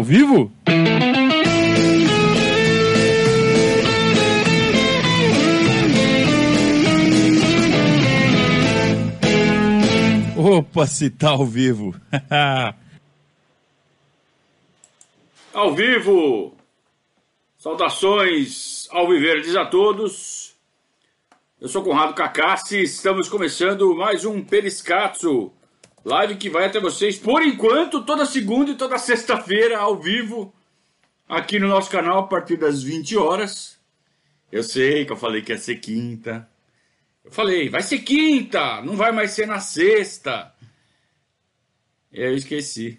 Ao vivo? Opa, se tá ao vivo. ao vivo! Saudações ao Viverdes a todos. Eu sou Conrado Cacassi, estamos começando mais um Periscatso, live que vai até vocês, por enquanto, toda segunda e toda sexta-feira, ao vivo, aqui no nosso canal, a partir das 20 horas. Eu sei que eu falei que ia ser quinta. Eu falei, vai ser quinta, não vai mais ser na sexta. Eu esqueci.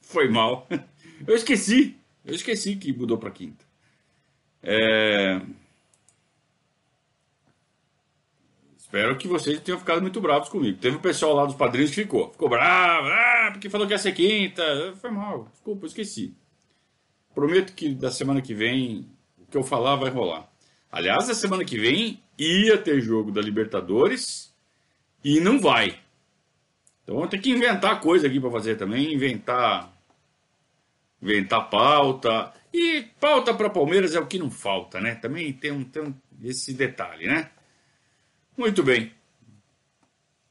Foi mal. Eu esqueci. Eu esqueci que mudou para quinta. É... Espero que vocês tenham ficado muito bravos comigo. Teve o pessoal lá dos padrinhos que ficou. Ficou bravo, ah, porque falou que ia ser quinta. Foi mal, desculpa, eu esqueci. Prometo que da semana que vem o que eu falar vai rolar. Aliás, da semana que vem ia ter jogo da Libertadores e não vai. Então vou ter que inventar coisa aqui para fazer também, inventar inventar pauta. E pauta para Palmeiras é o que não falta, né? Também tem um, tem um esse detalhe, né? Muito bem.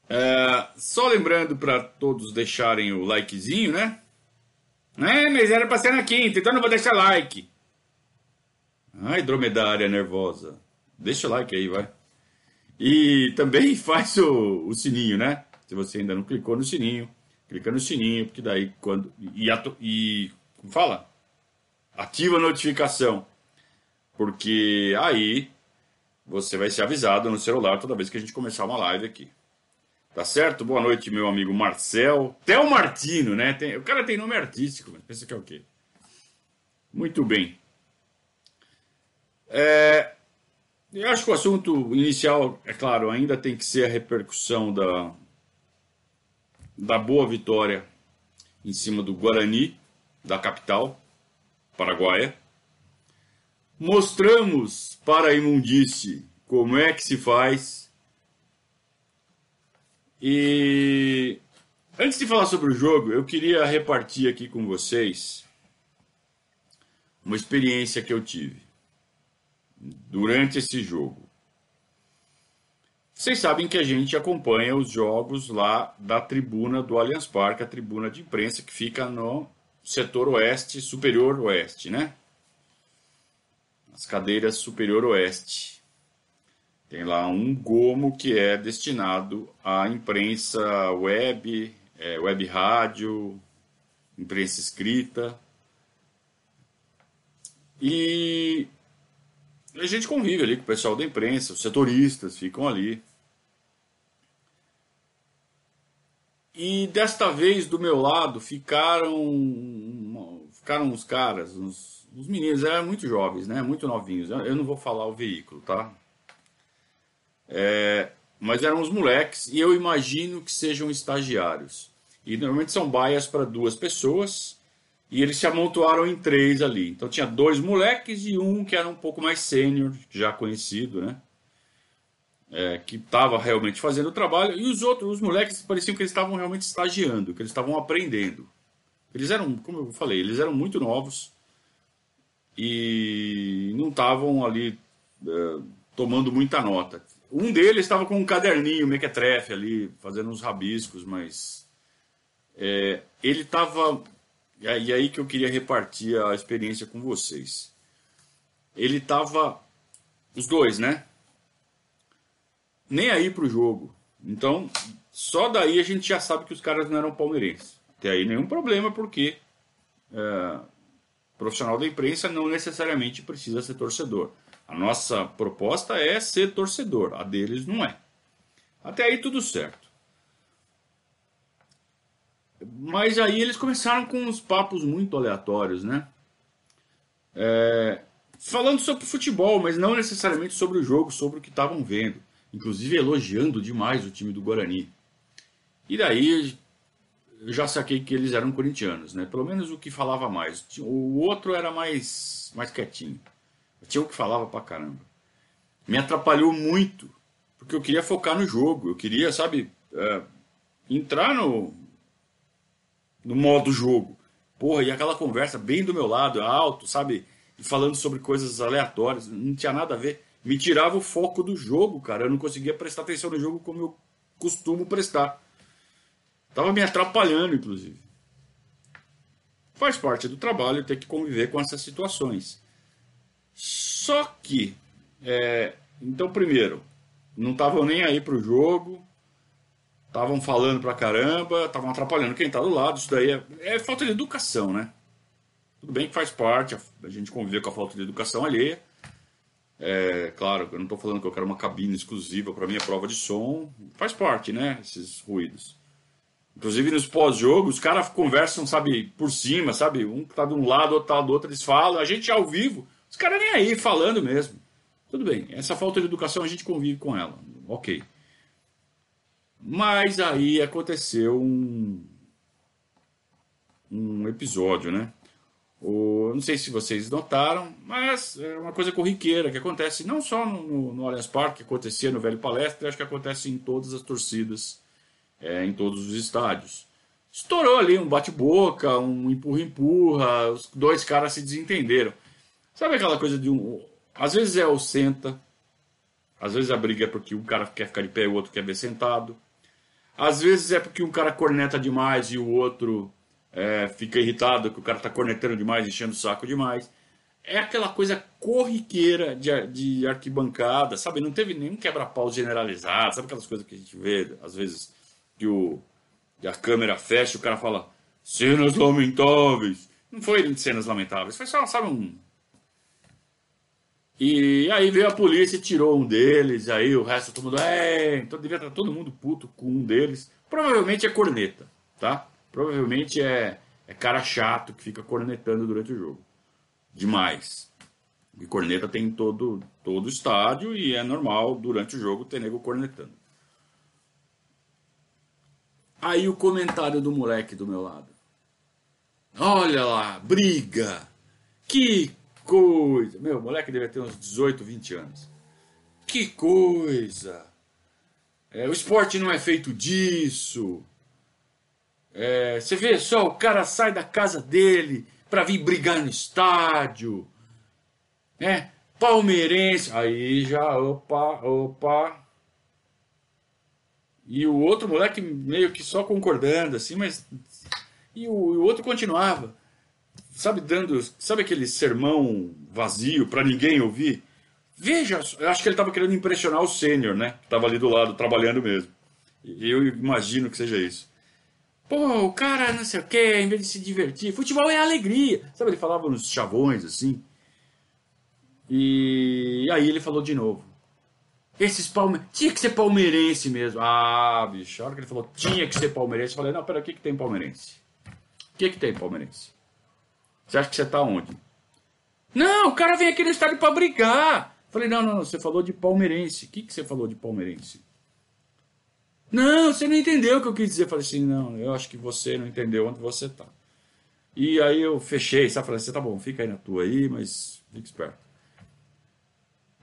É, só lembrando para todos deixarem o likezinho, né? É, mas era para ser na quinta, então não vou deixar like. Ai, dromedária nervosa. Deixa o like aí, vai. E também faz o, o sininho, né? Se você ainda não clicou no sininho, clica no sininho, porque daí quando. E, e como fala? Ativa a notificação. Porque aí você vai ser avisado no celular toda vez que a gente começar uma live aqui. Tá certo? Boa noite, meu amigo Marcel. Theo Martino, né? Tem, o cara tem nome artístico, mas pensa que é o quê? Muito bem. É, eu acho que o assunto inicial, é claro, ainda tem que ser a repercussão da, da boa vitória em cima do Guarani, da capital paraguaia. Mostramos para a imundície como é que se faz. E antes de falar sobre o jogo, eu queria repartir aqui com vocês uma experiência que eu tive durante esse jogo. Vocês sabem que a gente acompanha os jogos lá da tribuna do Allianz Parque, a tribuna de imprensa que fica no setor oeste, superior oeste, né? As cadeiras superior oeste. Tem lá um gomo que é destinado à imprensa web, é, web rádio, imprensa escrita. E a gente convive ali com o pessoal da imprensa, os setoristas ficam ali. E desta vez do meu lado ficaram ficaram os caras, os, os meninos, eram muito jovens, né? Muito novinhos. Eu não vou falar o veículo, tá? É, mas eram os moleques e eu imagino que sejam estagiários. E normalmente são baias para duas pessoas e eles se amontoaram em três ali. Então tinha dois moleques e um que era um pouco mais sênior, já conhecido, né? é, que estava realmente fazendo o trabalho, e os outros, os moleques, pareciam que eles estavam realmente estagiando, que eles estavam aprendendo. Eles eram, como eu falei, eles eram muito novos e não estavam ali é, tomando muita nota. Um deles estava com um caderninho mequetrefe ali, fazendo uns rabiscos, mas é, ele estava. E aí que eu queria repartir a experiência com vocês. Ele estava. Os dois, né? nem aí pro jogo. Então, só daí a gente já sabe que os caras não eram palmeirenses. Tem aí nenhum problema, porque é, profissional da imprensa não necessariamente precisa ser torcedor. A nossa proposta é ser torcedor, a deles não é. Até aí tudo certo. Mas aí eles começaram com uns papos muito aleatórios, né? É, falando sobre futebol, mas não necessariamente sobre o jogo, sobre o que estavam vendo inclusive elogiando demais o time do Guarani. E daí eu já saquei que eles eram corintianos, né? Pelo menos o que falava mais. O outro era mais, mais quietinho. Tinha o que falava pra caramba. Me atrapalhou muito, porque eu queria focar no jogo. Eu queria, sabe, é, entrar no, no modo jogo. Porra, e aquela conversa bem do meu lado, alto, sabe? Falando sobre coisas aleatórias, não tinha nada a ver. Me tirava o foco do jogo, cara. Eu não conseguia prestar atenção no jogo como eu costumo prestar. Tava me atrapalhando, inclusive. Faz parte do trabalho ter que conviver com essas situações. Só que, é, então, primeiro, não estavam nem aí pro jogo, estavam falando pra caramba, estavam atrapalhando quem tá do lado. Isso daí é, é, falta de educação, né? Tudo bem que faz parte, a gente conviver com a falta de educação alheia. É, claro, eu não estou falando que eu quero uma cabine exclusiva para minha prova de som. Faz parte, né? Esses ruídos. Inclusive nos pós-jogos, os caras conversam, sabe, por cima, sabe? Um tá de um lado, outro tá do outro, eles falam. A gente ao vivo, os caras nem aí, falando mesmo. Tudo bem, essa falta de educação a gente convive com ela. Ok. Mas aí aconteceu um, um episódio, né? O, não sei se vocês notaram, mas é uma coisa corriqueira que acontece não só no, no Allianz Parque, que acontecia no Velho Palestra, acho que acontece em todas as torcidas, é, em todos os estádios. Estourou ali um bate-boca, um empurra-empurra, os dois caras se desentenderam. Sabe aquela coisa de um. Às vezes é o senta, às vezes a briga é porque um cara quer ficar de pé e o outro quer ver sentado. Às vezes é porque um cara corneta demais e o outro é, fica irritado que o cara está cornetando demais, enchendo o saco demais. É aquela coisa corriqueira de, de arquibancada, sabe? Não teve nenhum quebra-pau generalizado, sabe aquelas coisas que a gente vê, às vezes, que, o, que a câmera fecha o cara fala cenas lamentáveis. Não foi cenas lamentáveis, foi só, sabe, um. E aí veio a polícia e tirou um deles, aí o resto todo mundo, é, então devia estar todo mundo puto com um deles. Provavelmente é corneta, tá? Provavelmente é, é cara chato que fica cornetando durante o jogo. Demais. E corneta tem todo todo o estádio e é normal durante o jogo ter nego cornetando. Aí o comentário do moleque do meu lado. Olha lá, briga. Que coisa. Meu, o moleque deve ter uns 18, 20 anos. Que coisa. É, o esporte não é feito disso. É, você vê só, o cara sai da casa dele para vir brigar no estádio. É, palmeirense. Aí já, opa, opa. E o outro moleque meio que só concordando, assim, mas. E o, o outro continuava. Sabe, dando. Sabe aquele sermão vazio para ninguém ouvir? Veja, acho que ele estava querendo impressionar o sênior, né? Que estava ali do lado, trabalhando mesmo. Eu imagino que seja isso. Pô, o cara não sei o que, em vez de se divertir, futebol é alegria. Sabe, ele falava nos chavões assim. E aí ele falou de novo. Esses palmeirenses. Tinha que ser palmeirense mesmo. Ah, bicho, a hora que ele falou tinha que ser palmeirense, eu falei, não, pera, o que, que tem palmeirense? O que, que tem palmeirense? Você acha que você tá onde? Não, o cara vem aqui no estádio pra brigar. falei, não, não, você falou de palmeirense. O que, que você falou de palmeirense? Não, você não entendeu o que eu quis dizer. Eu falei assim, não, eu acho que você não entendeu onde você está. E aí eu fechei, sabe? Falei assim, tá bom, fica aí na tua aí, mas fique esperto.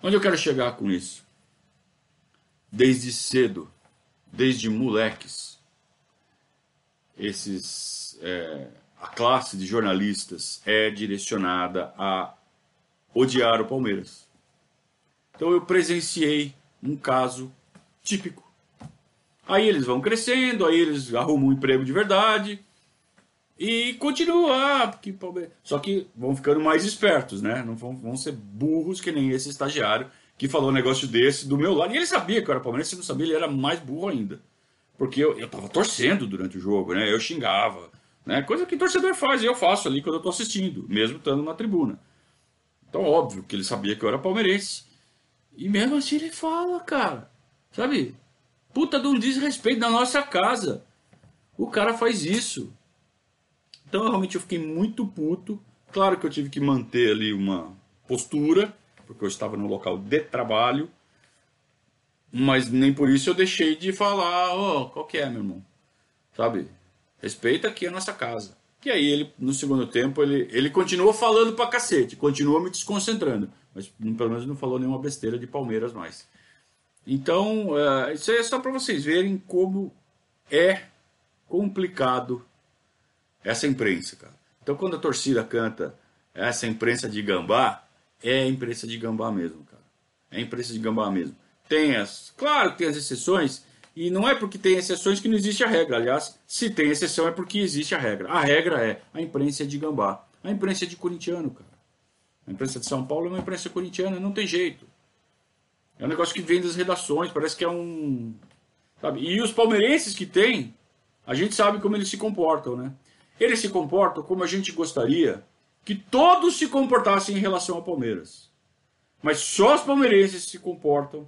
Onde eu quero chegar com isso? Desde cedo, desde moleques, esses, é, a classe de jornalistas é direcionada a odiar o Palmeiras. Então eu presenciei um caso típico Aí eles vão crescendo, aí eles arrumam um emprego de verdade e continuam lá. Porque, só que vão ficando mais espertos, né? Não vão, vão ser burros que nem esse estagiário que falou um negócio desse do meu lado. E ele sabia que eu era palmeirense, se não sabia, ele era mais burro ainda. Porque eu, eu tava torcendo durante o jogo, né? Eu xingava, né? Coisa que torcedor faz, e eu faço ali quando eu tô assistindo, mesmo estando na tribuna. Então, óbvio que ele sabia que eu era palmeirense. E mesmo assim ele fala, cara. Sabe? Puta de um desrespeito na nossa casa. O cara faz isso. Então realmente eu fiquei muito puto. Claro que eu tive que manter ali uma postura, porque eu estava no local de trabalho. Mas nem por isso eu deixei de falar, ó, oh, qual que é, meu irmão? Sabe? Respeita aqui a nossa casa. E aí ele, no segundo tempo, ele, ele continuou falando pra cacete, continuou me desconcentrando. Mas pelo menos não falou nenhuma besteira de Palmeiras mais. Então, uh, isso é só para vocês verem como é complicado essa imprensa, cara. Então quando a torcida canta essa imprensa de gambá, é imprensa de gambá mesmo, cara. É imprensa de gambá mesmo. Tem as, claro que tem as exceções, e não é porque tem exceções que não existe a regra. Aliás, se tem exceção é porque existe a regra. A regra é a imprensa de gambá. A imprensa de corintiano, cara. A imprensa de São Paulo é uma imprensa corintiana, não tem jeito. É um negócio que vem das redações, parece que é um. Sabe? E os palmeirenses que tem, a gente sabe como eles se comportam, né? Eles se comportam como a gente gostaria que todos se comportassem em relação ao Palmeiras. Mas só os palmeirenses se comportam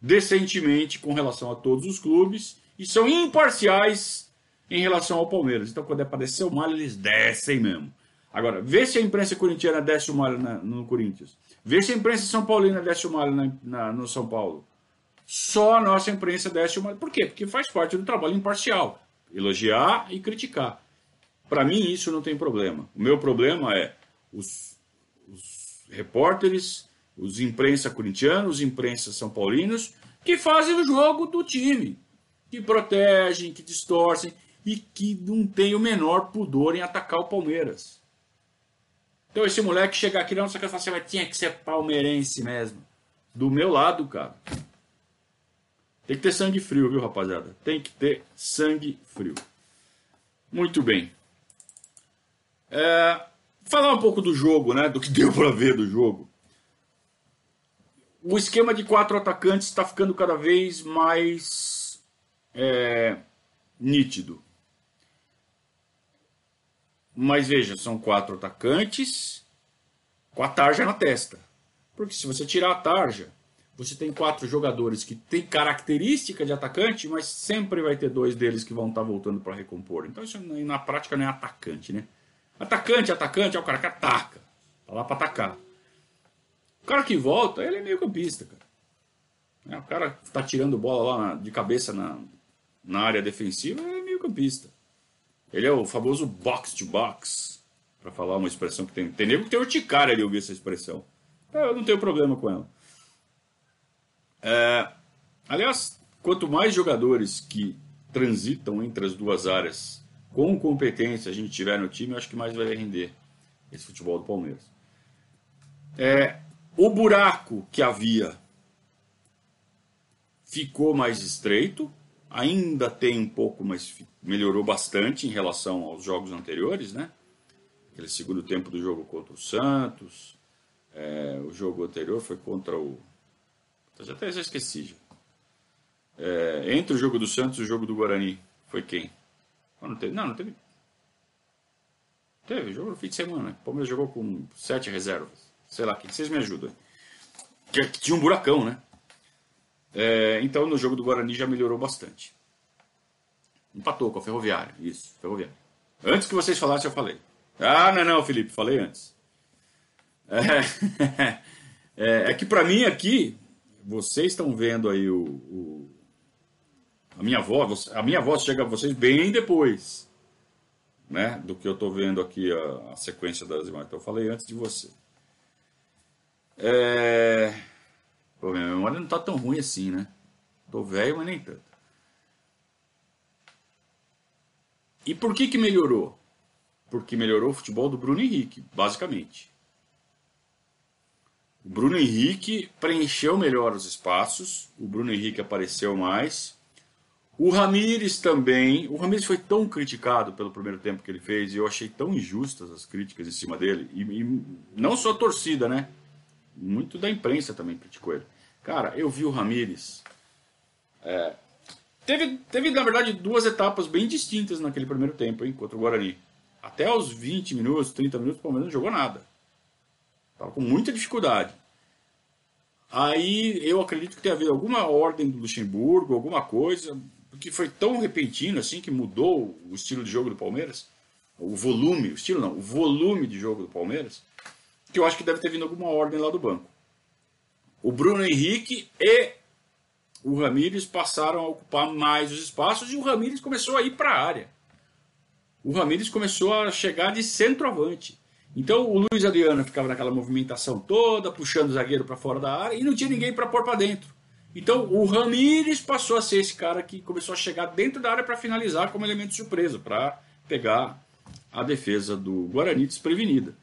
decentemente com relação a todos os clubes e são imparciais em relação ao Palmeiras. Então, quando é para descer o malho, eles descem mesmo. Agora, vê se a imprensa corintiana desce o malho no Corinthians. Vê se a imprensa São Paulina desce o malho na, na, no São Paulo. Só a nossa imprensa desce o malho. Por quê? Porque faz parte do trabalho imparcial. Elogiar e criticar. Para mim, isso não tem problema. O meu problema é os, os repórteres os imprensa corintianos, os imprensa são paulinos, que fazem o jogo do time, que protegem, que distorcem e que não tem o menor pudor em atacar o Palmeiras. Então esse moleque chegar aqui não sei que assim, mas tinha que ser palmeirense mesmo. Do meu lado, cara. Tem que ter sangue frio, viu, rapaziada? Tem que ter sangue frio. Muito bem. É, falar um pouco do jogo, né? Do que deu para ver do jogo o esquema de quatro atacantes está ficando cada vez mais é, nítido. Mas veja, são quatro atacantes com a tarja na testa. Porque se você tirar a tarja, você tem quatro jogadores que têm característica de atacante, mas sempre vai ter dois deles que vão estar tá voltando para recompor. Então isso na prática não é atacante, né? Atacante, atacante é o cara que ataca. Tá lá para atacar. O cara que volta, ele é meio campista, cara. É, o cara que tá tirando bola lá de cabeça na, na área defensiva, ele é meio campista. Ele é o famoso box to box, para falar uma expressão que tem. Tem nego que tem urticária ali ouvir essa expressão. Eu não tenho problema com ela. É, aliás, quanto mais jogadores que transitam entre as duas áreas com competência a gente tiver no time, eu acho que mais vai render esse futebol do Palmeiras. É, o buraco que havia ficou mais estreito, ainda tem um pouco, mas melhorou bastante em relação aos jogos anteriores, né? Aquele segundo tempo do jogo contra o Santos, é, o jogo anterior foi contra o. Já até já esqueci. Já. É, entre o jogo do Santos e o jogo do Guarani, foi quem? Não, teve, não, não teve. Teve, jogo no fim de semana. O Palmeiras jogou com sete reservas sei lá, que vocês me ajudam. Que, que tinha um buracão, né? É, então no jogo do Guarani já melhorou bastante. Empatou com a Ferroviária, isso, Ferroviária. Antes que vocês falassem, eu falei. Ah, não, não, Felipe, falei antes. É, é, é que para mim aqui, vocês estão vendo aí o, o, a minha voz, a minha voz chega a vocês bem depois, né, do que eu estou vendo aqui a, a sequência das imagens. Então eu falei antes de você. É... Pô, minha memória não tá tão ruim assim, né? Tô velho, mas nem tanto. E por que que melhorou? Porque melhorou o futebol do Bruno Henrique, basicamente. O Bruno Henrique preencheu melhor os espaços, o Bruno Henrique apareceu mais. O Ramires também. O Ramires foi tão criticado pelo primeiro tempo que ele fez e eu achei tão injustas as críticas em cima dele. E, e não só a torcida, né? muito da imprensa também criticou ele. Cara, eu vi o Ramires. É, teve, teve, na verdade, duas etapas bem distintas naquele primeiro tempo, hein, contra o Guarani. Até os 20 minutos, 30 minutos, o Palmeiras não jogou nada. Tava com muita dificuldade. Aí eu acredito que tem havido alguma ordem do Luxemburgo, alguma coisa, porque foi tão repentino assim que mudou o estilo de jogo do Palmeiras. O volume, o estilo não, o volume de jogo do Palmeiras que eu acho que deve ter vindo alguma ordem lá do banco. O Bruno Henrique e o Ramires passaram a ocupar mais os espaços e o Ramires começou a ir para a área. O Ramires começou a chegar de centroavante. Então o Luiz Adriano ficava naquela movimentação toda, puxando o zagueiro para fora da área e não tinha ninguém para pôr para dentro. Então o Ramires passou a ser esse cara que começou a chegar dentro da área para finalizar como elemento surpresa, para pegar a defesa do Guarani desprevenida.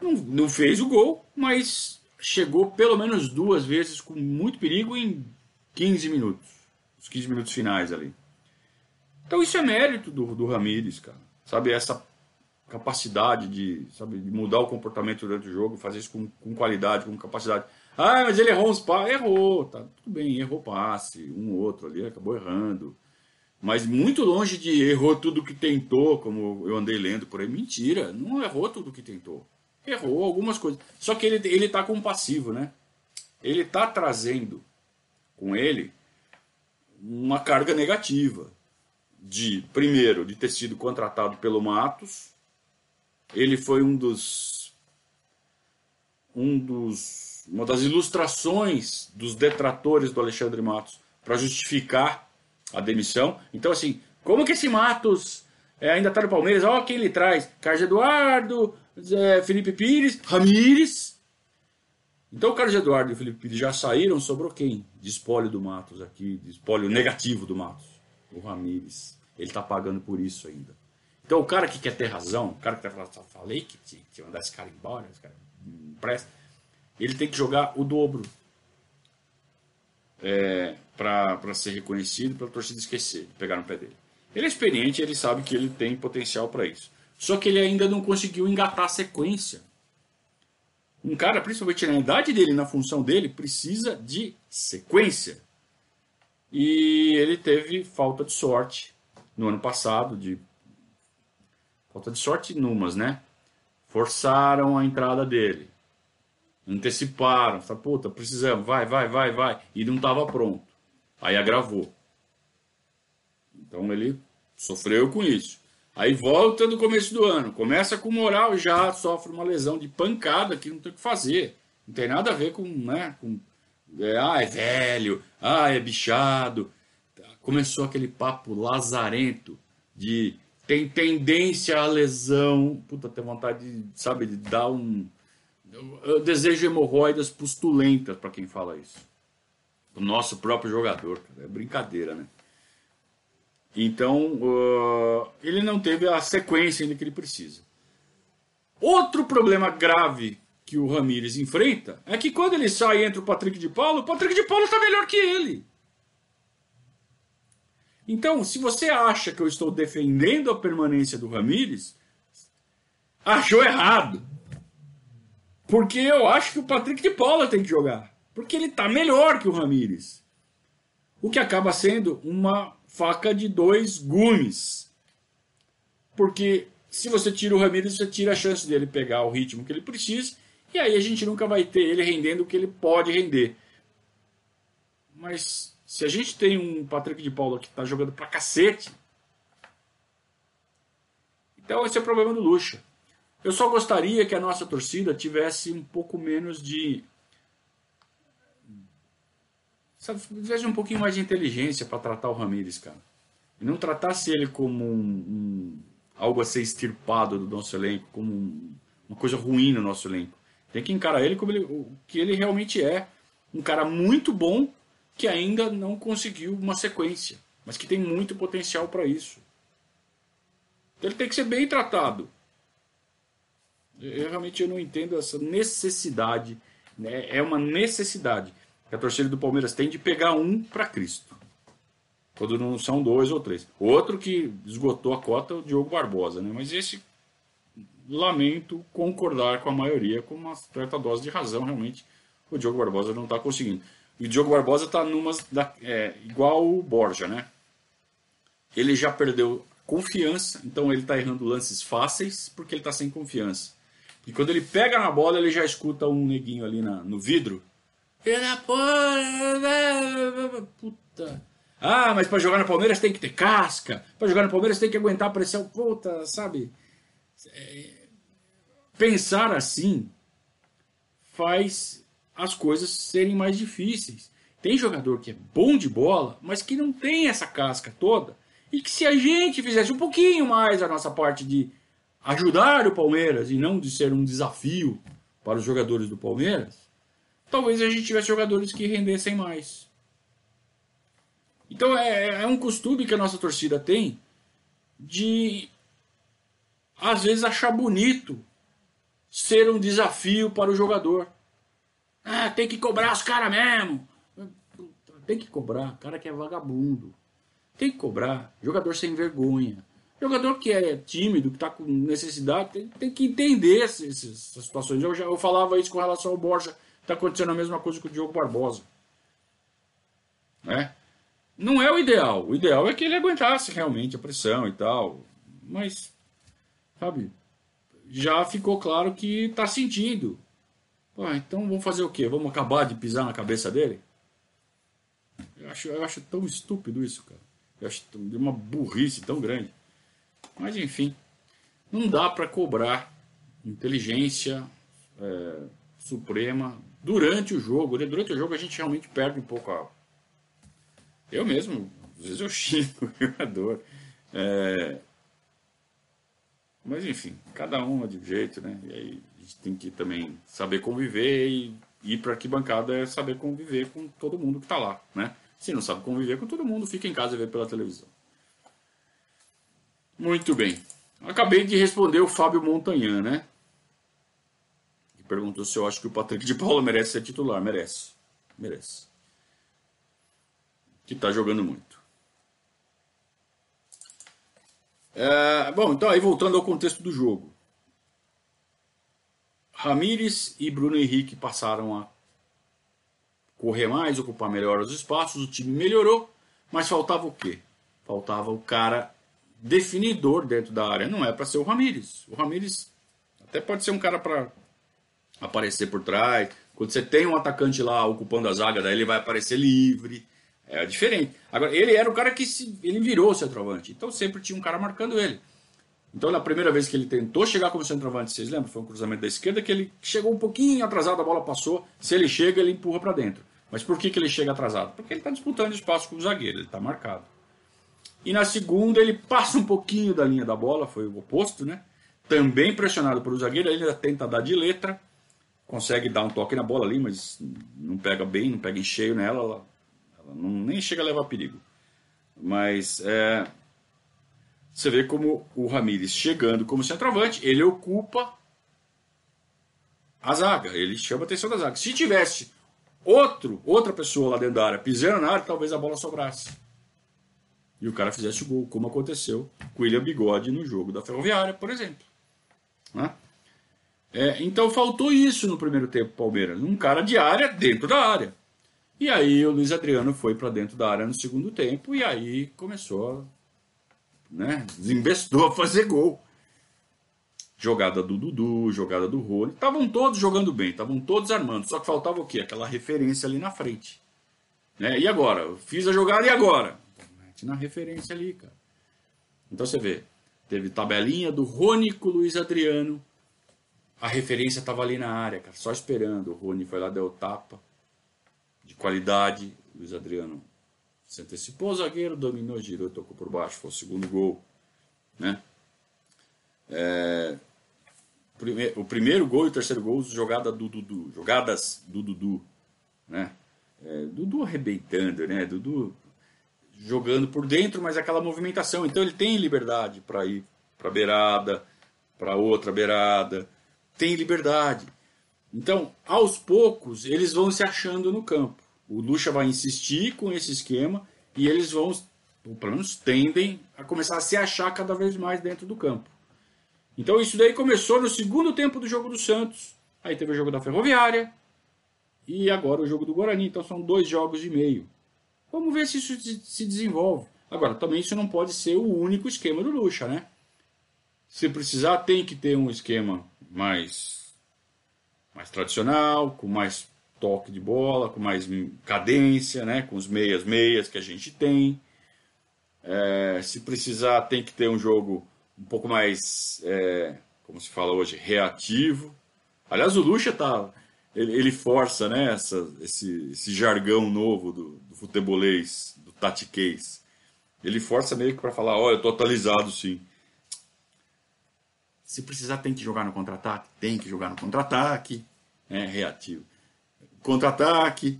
Não, não fez o gol, mas chegou pelo menos duas vezes com muito perigo em 15 minutos. Os 15 minutos finais ali. Então isso é mérito do, do Ramires, cara. Sabe, essa capacidade de, sabe, de mudar o comportamento durante o jogo, fazer isso com, com qualidade, com capacidade. Ah, mas ele errou uns passes. Errou, tá tudo bem, errou passe, um ou outro ali, acabou errando. Mas muito longe de errou tudo que tentou, como eu andei lendo por aí. Mentira, não errou tudo que tentou. Errou algumas coisas. Só que ele, ele tá com um passivo, né? Ele tá trazendo com ele uma carga negativa. De, primeiro, de ter sido contratado pelo Matos. Ele foi um dos. Um dos. Uma das ilustrações dos detratores do Alexandre Matos para justificar a demissão. Então, assim, como que esse Matos é, ainda está no Palmeiras? Olha quem ele traz: Carlos Eduardo, é, Felipe Pires, Ramires. Então, o Carlos Eduardo e o Felipe Pires já saíram, sobrou quem? De espólio do Matos aqui, de espólio negativo do Matos. O Ramires. Ele está pagando por isso ainda. Então, o cara que quer ter razão, o cara que está falando, falei que tinha que mandar esse cara embora, esse cara presta, ele tem que jogar o dobro. É, para ser reconhecido, para a torcida esquecer, pegar no pé dele. Ele é experiente, ele sabe que ele tem potencial para isso. Só que ele ainda não conseguiu engatar a sequência. Um cara, principalmente na idade dele, na função dele, precisa de sequência. E ele teve falta de sorte no ano passado, de falta de sorte numas, né? Forçaram a entrada dele. Anteciparam, falaram, puta, precisamos, vai, vai, vai, vai. E não estava pronto. Aí agravou. Então ele sofreu com isso. Aí volta no começo do ano, começa com moral, já sofre uma lesão de pancada que não tem o que fazer. Não tem nada a ver com, né, com é, ah, é velho, ah, é bichado. Começou aquele papo lazarento de tem tendência à lesão. Puta, tem vontade de, sabe, de dar um. Eu desejo hemorroidas pustulentas para quem fala isso o nosso próprio jogador. É brincadeira, né? Então, uh, ele não teve a sequência ainda que ele precisa. Outro problema grave que o Ramires enfrenta é que quando ele sai e entra o Patrick de Paulo, o Patrick de Paulo está melhor que ele. Então, se você acha que eu estou defendendo a permanência do Ramires, achou errado. Porque eu acho que o Patrick de Paula tem que jogar. Porque ele está melhor que o Ramires. O que acaba sendo uma faca de dois gumes. Porque se você tira o Ramires, você tira a chance dele pegar o ritmo que ele precisa. E aí a gente nunca vai ter ele rendendo o que ele pode render. Mas se a gente tem um Patrick de Paula que está jogando pra cacete. Então esse é o problema do Lucha. Eu só gostaria que a nossa torcida tivesse um pouco menos de Sabe, tivesse um pouquinho mais de inteligência para tratar o Ramires, cara. E não tratasse ele como um, um, algo a ser extirpado do nosso elenco, como um, uma coisa ruim no nosso elenco. Tem que encarar ele como ele, o que ele realmente é. Um cara muito bom que ainda não conseguiu uma sequência, mas que tem muito potencial para isso. Então ele tem que ser bem tratado. Eu realmente eu não entendo essa necessidade. Né? É uma necessidade que a torcida do Palmeiras tem de pegar um para Cristo. Quando não são dois ou três. Outro que esgotou a cota, o Diogo Barbosa, né? Mas esse lamento concordar com a maioria, com uma certa dose de razão, realmente. O Diogo Barbosa não está conseguindo. E o Diogo Barbosa está numa. Da, é, igual o Borja, né? Ele já perdeu confiança, então ele está errando lances fáceis porque ele está sem confiança. E quando ele pega na bola, ele já escuta um neguinho ali na, no vidro Puta. Ah, mas para jogar no Palmeiras tem que ter casca. Para jogar no Palmeiras tem que aguentar a pressão. Puta, sabe? É... Pensar assim faz as coisas serem mais difíceis. Tem jogador que é bom de bola, mas que não tem essa casca toda. E que se a gente fizesse um pouquinho mais a nossa parte de ajudar o Palmeiras e não de ser um desafio para os jogadores do Palmeiras, talvez a gente tivesse jogadores que rendessem mais. Então é, é um costume que a nossa torcida tem de às vezes, achar bonito ser um desafio para o jogador. Ah, tem que cobrar os caras mesmo. Tem que cobrar, cara que é vagabundo. Tem que cobrar, jogador sem vergonha. Jogador que é tímido, que está com necessidade, tem, tem que entender essas, essas, situações. Eu, já, eu falava isso com relação ao Borja, está acontecendo a mesma coisa com o Diogo Barbosa. Né? Não é o ideal. O ideal é que ele aguentasse realmente a pressão e tal. Mas, sabe, já ficou claro que está sentindo. Então vamos fazer o quê? Vamos acabar de pisar na cabeça dele? Eu acho, eu acho tão estúpido isso, cara. Eu acho de uma burrice tão grande. Mas enfim, não dá para cobrar inteligência é, suprema durante o jogo. Né? Durante o jogo a gente realmente perde um pouco a. Eu mesmo, às vezes eu xingo o jogador. É... Mas enfim, cada um é de um jeito, né? E aí a gente tem que também saber conviver e ir para arquibancada é saber conviver com todo mundo que está lá, né? Se não sabe conviver com todo mundo, fica em casa e vê pela televisão. Muito bem. Acabei de responder o Fábio Montanhan, né? Que perguntou se eu acho que o Patrick de Paula merece ser titular. Merece. Merece. Que tá jogando muito. É, bom, então aí voltando ao contexto do jogo. Ramires e Bruno Henrique passaram a correr mais, ocupar melhor os espaços, o time melhorou, mas faltava o quê? Faltava o cara definidor dentro da área. Não é para ser o Ramires. O Ramires até pode ser um cara para aparecer por trás. Quando você tem um atacante lá ocupando a zaga, daí ele vai aparecer livre. É diferente. Agora, ele era o cara que se, ele virou centroavante. Então sempre tinha um cara marcando ele. Então, na primeira vez que ele tentou chegar como centroavante, vocês lembram? Foi um cruzamento da esquerda que ele chegou um pouquinho atrasado, a bola passou. Se ele chega, ele empurra para dentro. Mas por que, que ele chega atrasado? Porque ele está disputando espaço com o zagueiro, ele está marcado. E na segunda ele passa um pouquinho da linha da bola, foi o oposto, né? Também pressionado por o zagueiro, ele tenta dar de letra, consegue dar um toque na bola ali, mas não pega bem, não pega em cheio nela, ela, ela não, nem chega a levar perigo. Mas é, você vê como o Ramires chegando como centroavante, ele ocupa a zaga, ele chama a atenção da zaga. Se tivesse outro, outra pessoa lá dentro da área pisando na área, talvez a bola sobrasse. E o cara fizesse o gol, como aconteceu com o William Bigode no jogo da Ferroviária, por exemplo. Né? É, então faltou isso no primeiro tempo, Palmeiras. Um cara de área dentro da área. E aí o Luiz Adriano foi para dentro da área no segundo tempo e aí começou, né, desembestou a fazer gol jogada do Dudu, jogada do Rony. Estavam todos jogando bem, estavam todos armando. Só que faltava o quê? Aquela referência ali na frente. Né? E agora? Eu fiz a jogada e agora? Na referência ali, cara. Então você vê, teve tabelinha do Rony com o Luiz Adriano. A referência estava ali na área, cara, só esperando. O Rony foi lá, deu tapa de qualidade. Luiz Adriano se antecipou o zagueiro, dominou, girou, tocou por baixo. Foi o segundo gol. Né? É, o primeiro gol e o terceiro gol, jogada do Dudu, jogadas do Dudu, né? É, Dudu arrebentando, né? Dudu jogando por dentro, mas aquela movimentação. Então ele tem liberdade para ir para beirada, para outra beirada, tem liberdade. Então, aos poucos, eles vão se achando no campo. O Lucha vai insistir com esse esquema e eles vão, pelo menos tendem, a começar a se achar cada vez mais dentro do campo. Então isso daí começou no segundo tempo do jogo do Santos. Aí teve o jogo da Ferroviária. E agora o jogo do Guarani. Então são dois jogos e meio. Vamos ver se isso se desenvolve. Agora, também isso não pode ser o único esquema do Lucha, né? Se precisar, tem que ter um esquema mais, mais tradicional, com mais toque de bola, com mais cadência, né? com os meias meias que a gente tem. É, se precisar, tem que ter um jogo um pouco mais, é, como se fala hoje, reativo. Aliás, o Lucha tá, ele, ele força né, essa, esse, esse jargão novo do, do futebolês, do tatiquês. Ele força meio que para falar, olha, eu tô atualizado sim. Se precisar, tem que jogar no contra-ataque? Tem que jogar no contra-ataque. É, reativo. Contra-ataque.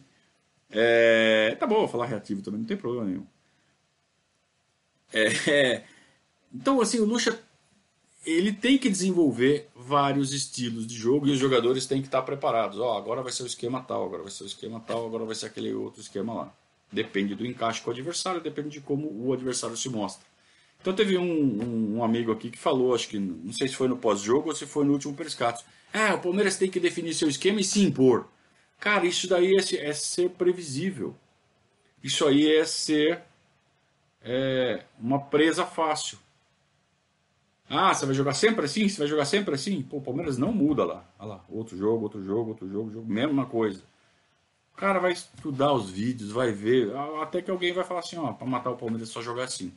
É, tá bom, falar reativo também, não tem problema nenhum. É, então, assim, o Lucha, ele tem que desenvolver vários estilos de jogo e os jogadores têm que estar preparados. Ó, oh, agora vai ser o esquema tal, agora vai ser o esquema tal, agora vai ser aquele outro esquema lá. Depende do encaixe com o adversário, depende de como o adversário se mostra. Então teve um, um, um amigo aqui que falou, acho que não sei se foi no pós-jogo ou se foi no último periscato. É, o Palmeiras tem que definir seu esquema e se impor. Cara, isso daí é, é ser previsível. Isso aí é ser é, uma presa fácil. Ah, você vai jogar sempre assim? Você vai jogar sempre assim? Pô, o Palmeiras não muda lá. Olha lá, outro jogo, outro jogo, outro jogo, jogo mesma coisa. O cara vai estudar os vídeos, vai ver, até que alguém vai falar assim, ó, para matar o Palmeiras é só jogar assim.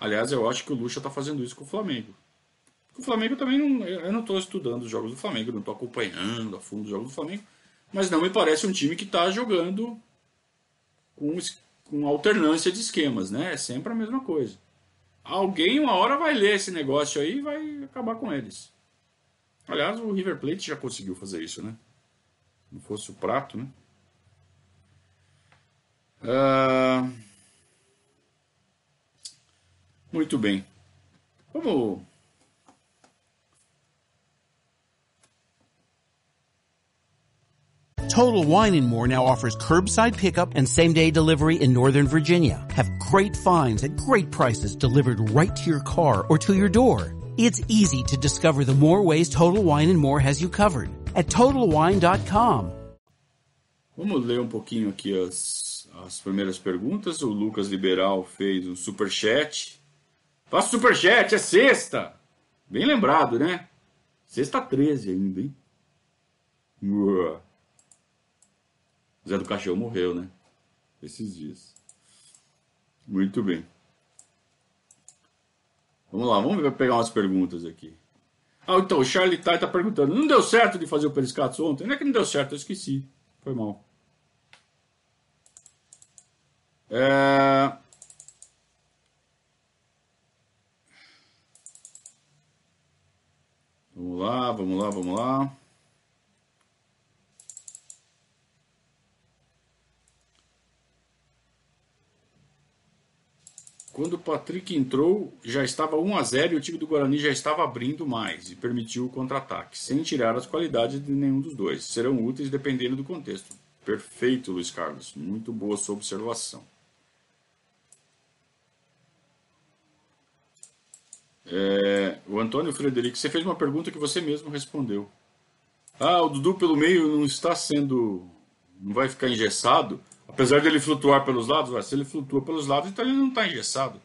Aliás, eu acho que o Lucha tá fazendo isso com o Flamengo. O Flamengo também não, eu não estou estudando os jogos do Flamengo, não estou acompanhando a fundo os jogos do Flamengo, mas não me parece um time que está jogando com, com alternância de esquemas, né? É sempre a mesma coisa. Alguém uma hora vai ler esse negócio aí e vai acabar com eles. Aliás, o River Plate já conseguiu fazer isso, né? Não fosse o prato, né? Uh... Muito bem. Vamos. Total Wine and More now offers curbside pickup and same day delivery in Northern Virginia. Have great finds at great prices delivered right to your car or to your door. It's easy to discover the more ways Total Wine and More has you covered at TotalWine.com. Vamos ler um pouquinho aqui as, as primeiras perguntas. O Lucas Liberal fez um superchat. Faça superchat, é sexta! Bem lembrado, né? Sexta 13 ainda, hein? Uou. Zé do Caixão morreu, né? Esses dias. Muito bem. Vamos lá, vamos pegar umas perguntas aqui. Ah, então, o Charlie Tai tá perguntando: não deu certo de fazer o Periscatos ontem? Não é que não deu certo, eu esqueci. Foi mal. É... Vamos lá, vamos lá, vamos lá. Quando o Patrick entrou, já estava 1 a 0 e o time do Guarani já estava abrindo mais e permitiu o contra-ataque, sem tirar as qualidades de nenhum dos dois. Serão úteis dependendo do contexto. Perfeito, Luiz Carlos. Muito boa sua observação. É, o Antônio Frederico, você fez uma pergunta que você mesmo respondeu. Ah, o Dudu pelo meio não está sendo. não vai ficar engessado? Apesar de ele flutuar pelos lados, se ele flutua pelos lados, então ele não está engessado.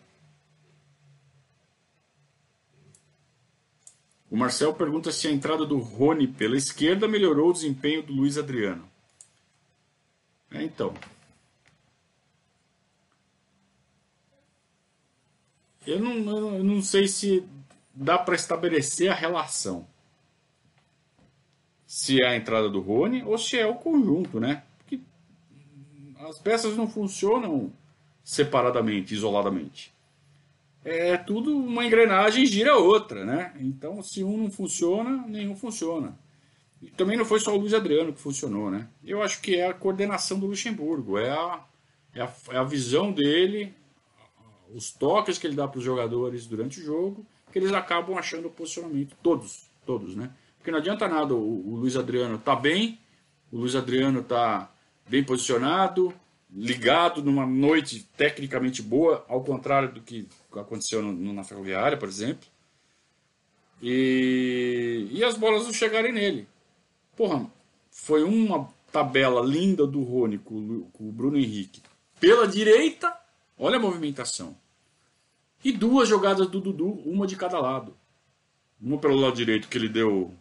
O Marcel pergunta se a entrada do Rony pela esquerda melhorou o desempenho do Luiz Adriano. É, então. Eu não, eu não sei se dá para estabelecer a relação. Se é a entrada do Rony ou se é o conjunto, né? As peças não funcionam separadamente, isoladamente. É tudo uma engrenagem gira outra, né? Então, se um não funciona, nenhum funciona. E também não foi só o Luiz Adriano que funcionou, né? Eu acho que é a coordenação do Luxemburgo, é a, é a, é a visão dele, os toques que ele dá para os jogadores durante o jogo, que eles acabam achando o posicionamento, todos, todos, né? Porque não adianta nada o, o Luiz Adriano tá bem, o Luiz Adriano tá bem posicionado, ligado numa noite tecnicamente boa, ao contrário do que aconteceu no, na Ferroviária, por exemplo. E, e as bolas não chegarem nele. Porra, foi uma tabela linda do Rony com, com o Bruno Henrique. Pela direita, olha a movimentação. E duas jogadas do Dudu, uma de cada lado. Uma pelo lado direito que ele deu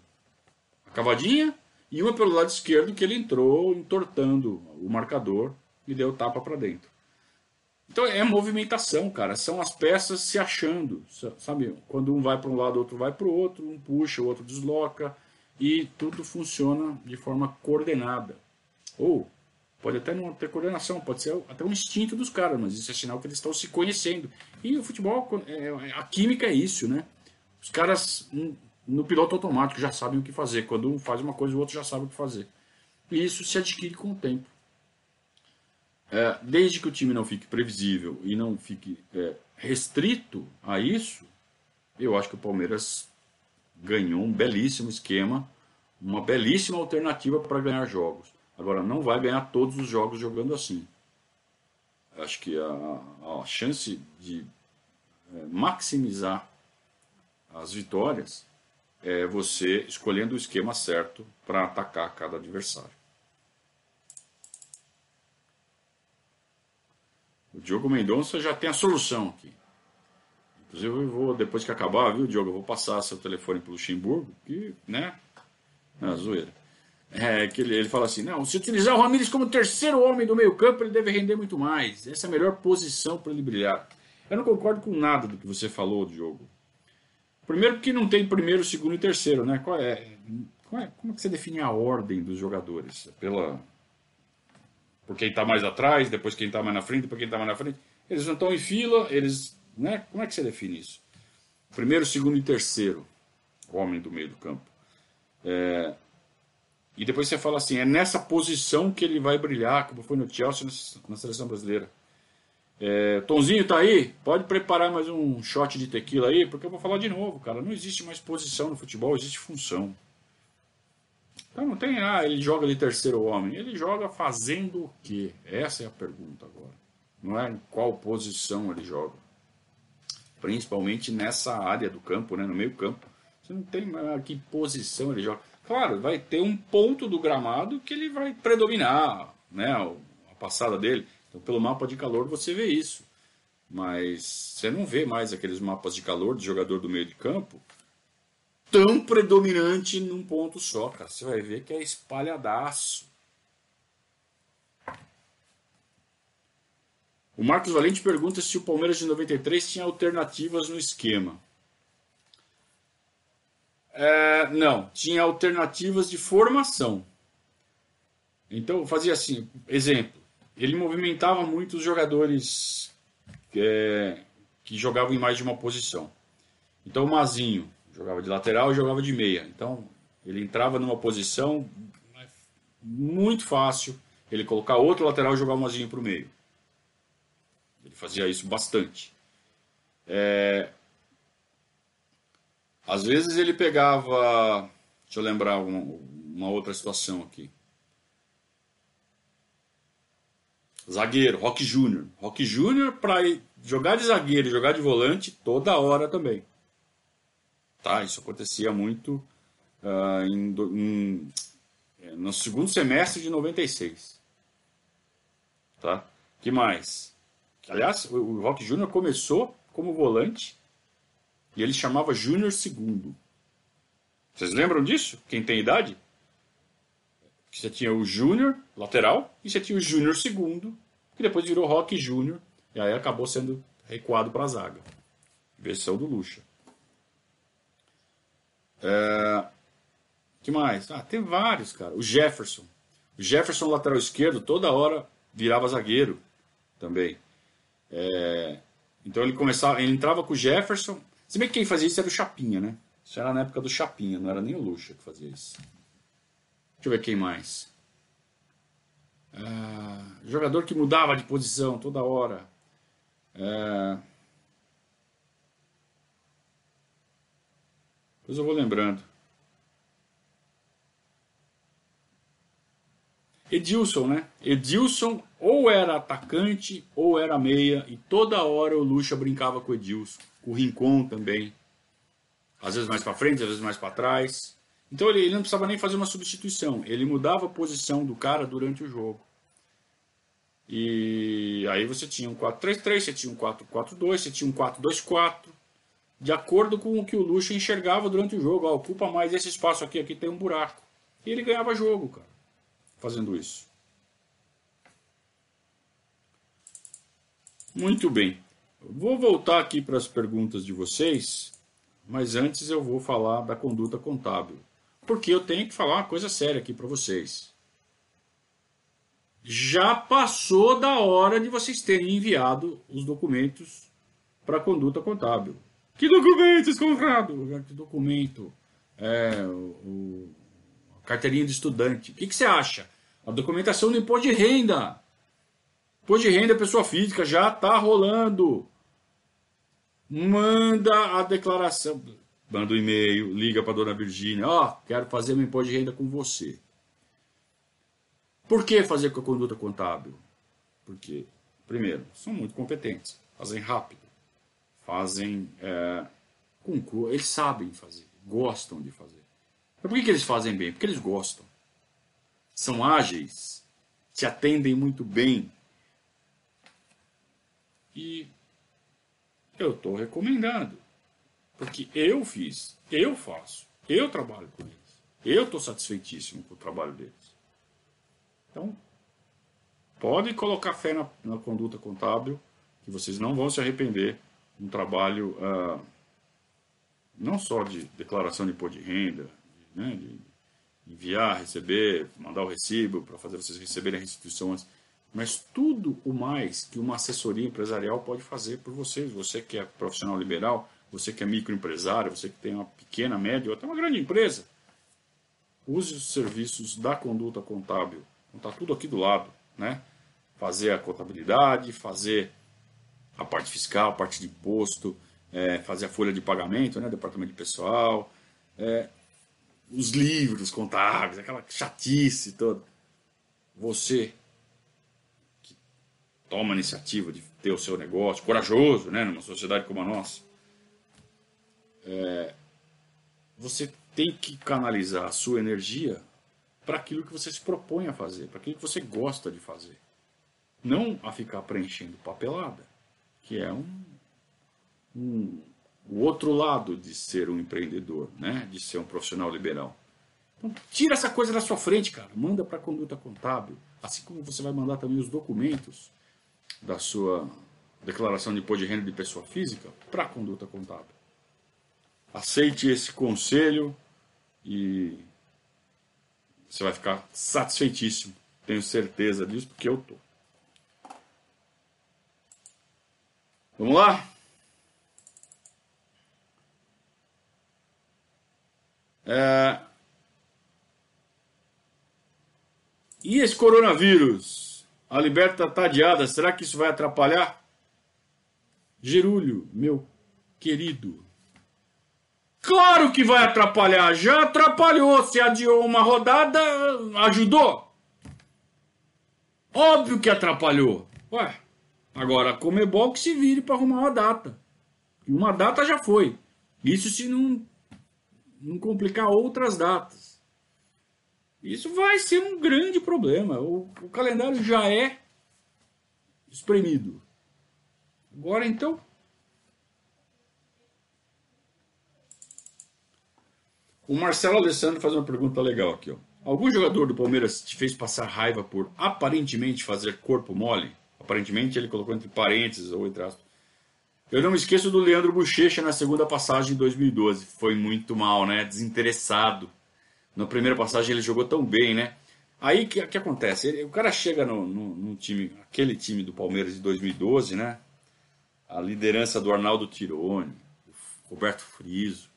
a cavadinha e uma pelo lado esquerdo que ele entrou entortando o marcador e deu tapa para dentro. Então é movimentação, cara. São as peças se achando, sabe? Quando um vai para um lado, outro vai para o outro, um puxa, o outro desloca e tudo funciona de forma coordenada. Ou pode até não ter coordenação, pode ser até um instinto dos caras, mas isso é sinal que eles estão se conhecendo. E o futebol, é, a química é isso, né? Os caras no piloto automático já sabem o que fazer. Quando um faz uma coisa, o outro já sabe o que fazer. E isso se adquire com o tempo. É, desde que o time não fique previsível e não fique é, restrito a isso, eu acho que o Palmeiras ganhou um belíssimo esquema, uma belíssima alternativa para ganhar jogos. Agora, não vai ganhar todos os jogos jogando assim. Acho que a, a chance de é, maximizar as vitórias é você escolhendo o esquema certo para atacar cada adversário. O Diogo Mendonça já tem a solução aqui. Inclusive, eu vou, depois que acabar, viu, Diogo, eu vou passar seu telefone para o Luxemburgo, que, né? Na zoeira. É, que ele, ele fala assim: não, se utilizar o Ramires como terceiro homem do meio-campo, ele deve render muito mais. Essa é a melhor posição para ele brilhar. Eu não concordo com nada do que você falou, Diogo. Primeiro, porque não tem primeiro, segundo e terceiro, né? Qual é, qual é, como é que você define a ordem dos jogadores? Pela, por quem está mais atrás, depois quem está mais na frente, depois quem está mais na frente. Eles não estão em fila, eles. Né? Como é que você define isso? Primeiro, segundo e terceiro, homem do meio do campo. É, e depois você fala assim: é nessa posição que ele vai brilhar, como foi no Chelsea na seleção brasileira. É, Tonzinho tá aí? Pode preparar mais um shot de tequila aí, porque eu vou falar de novo, cara. Não existe mais posição no futebol, existe função. Então não tem, ah, ele joga de terceiro homem. Ele joga fazendo o quê? Essa é a pergunta agora. Não é em qual posição ele joga. Principalmente nessa área do campo, né, no meio campo. Você não tem ah, que posição ele joga. Claro, vai ter um ponto do gramado que ele vai predominar, né, a passada dele. Então, pelo mapa de calor você vê isso. Mas você não vê mais aqueles mapas de calor de jogador do meio de campo tão predominante num ponto só, cara. Você vai ver que é espalhadaço. O Marcos Valente pergunta se o Palmeiras de 93 tinha alternativas no esquema. É, não, tinha alternativas de formação. Então fazia assim, exemplo, ele movimentava muito os jogadores é, que jogavam em mais de uma posição. Então o Mazinho Jogava de lateral e jogava de meia. Então, ele entrava numa posição muito fácil ele colocar outro lateral e jogar o Mazinho para o meio. Ele fazia isso bastante. É... Às vezes ele pegava. Deixa eu lembrar uma, uma outra situação aqui. Zagueiro, Rock Júnior. Rock Júnior para jogar de zagueiro e jogar de volante toda hora também. Tá? Isso acontecia muito uh, em, em, é, no segundo semestre de 96. Tá? que mais? Aliás, o, Rock Júnior começou como volante e ele chamava Júnior Segundo. Vocês lembram disso? Quem tem idade? Você tinha o Júnior lateral e você tinha o Júnior Segundo, que depois virou Rock Júnior e aí acabou sendo recuado para a zaga. Versão do Lucha. É... que mais? Ah, tem vários, cara. O Jefferson. O Jefferson, lateral esquerdo, toda hora virava zagueiro também. É... Então ele começava, ele entrava com o Jefferson. Se bem que quem fazia isso era o Chapinha, né? Isso era na época do Chapinha, não era nem o Lucha que fazia isso. Deixa eu ver quem mais. Ah, jogador que mudava de posição toda hora. É... Depois eu vou lembrando. Edilson, né? Edilson ou era atacante ou era meia e toda hora o Lucha brincava com o Edilson, com o Rincon também. Às vezes mais para frente, às vezes mais para trás. Então ele, ele, não precisava nem fazer uma substituição, ele mudava a posição do cara durante o jogo. E aí você tinha um 4-3-3, você tinha um 4-4-2, você tinha um 4-2-4 de acordo com o que o Lucha enxergava durante o jogo. Ó, ocupa mais esse espaço aqui, aqui tem um buraco. E ele ganhava jogo, cara, fazendo isso. Muito bem. Vou voltar aqui para as perguntas de vocês, mas antes eu vou falar da conduta contábil. Porque eu tenho que falar uma coisa séria aqui para vocês. Já passou da hora de vocês terem enviado os documentos para a conduta contábil. Que documentos, Conrado? Que documento? É, o, a carteirinha de estudante. O que, que você acha? A documentação do imposto de renda. Imposto de renda pessoa física já está rolando. manda a declaração, manda um e-mail, liga para dona Virgínia, ó, oh, quero fazer meu imposto de renda com você. Por que fazer com a conduta contábil? Porque, primeiro, são muito competentes, fazem rápido, fazem é, com eles sabem fazer, gostam de fazer. Mas por que, que eles fazem bem? Porque eles gostam. São ágeis, te atendem muito bem. E eu estou recomendando. Porque eu fiz, eu faço, eu trabalho com eles. Eu estou satisfeitíssimo com o trabalho deles. Então, pode colocar fé na, na, conduta contábil, que vocês não vão se arrepender. Um trabalho ah, não só de declaração de imposto de renda, né, de enviar, receber, mandar o recibo para fazer vocês receberem antes, mas tudo o mais que uma assessoria empresarial pode fazer por vocês. Você que é profissional liberal, você que é microempresário, você que tem uma pequena, média ou até uma grande empresa, use os serviços da conduta contábil. Está tudo aqui do lado, né? Fazer a contabilidade, fazer a parte fiscal, a parte de imposto, é, fazer a folha de pagamento, né? Departamento de pessoal, é, os livros contábeis, aquela chatice toda. Você toma a iniciativa de ter o seu negócio, corajoso, né, numa sociedade como a nossa, é, você tem que canalizar a sua energia para aquilo que você se propõe a fazer, para aquilo que você gosta de fazer. Não a ficar preenchendo papelada, que é um, um o outro lado de ser um empreendedor, né? de ser um profissional liberal. Então, tira essa coisa da sua frente, cara. Manda para a conduta contábil. Assim como você vai mandar também os documentos da sua declaração de imposto de renda de pessoa física para a conduta contábil. Aceite esse conselho e você vai ficar satisfeitíssimo. Tenho certeza disso, porque eu tô. Vamos lá? É... E esse coronavírus? A liberta tá adiada, será que isso vai atrapalhar? Gerúlio, meu querido. Claro que vai atrapalhar, já atrapalhou. Se adiou uma rodada, ajudou. Óbvio que atrapalhou. Ué, agora a Comebol que se vire para arrumar uma data. E uma data já foi. Isso se não, não complicar outras datas. Isso vai ser um grande problema. O, o calendário já é espremido. Agora então. O Marcelo Alessandro faz uma pergunta legal aqui. Ó. Algum jogador do Palmeiras te fez passar raiva por aparentemente fazer corpo mole? Aparentemente ele colocou entre parênteses ou entre aspas. Eu não me esqueço do Leandro Bochecha na segunda passagem de 2012. Foi muito mal, né? Desinteressado na primeira passagem ele jogou tão bem, né? Aí o que, que acontece? Ele, o cara chega no, no, no, time, aquele time do Palmeiras de 2012, né? A liderança do Arnaldo Tironi, Roberto Friso,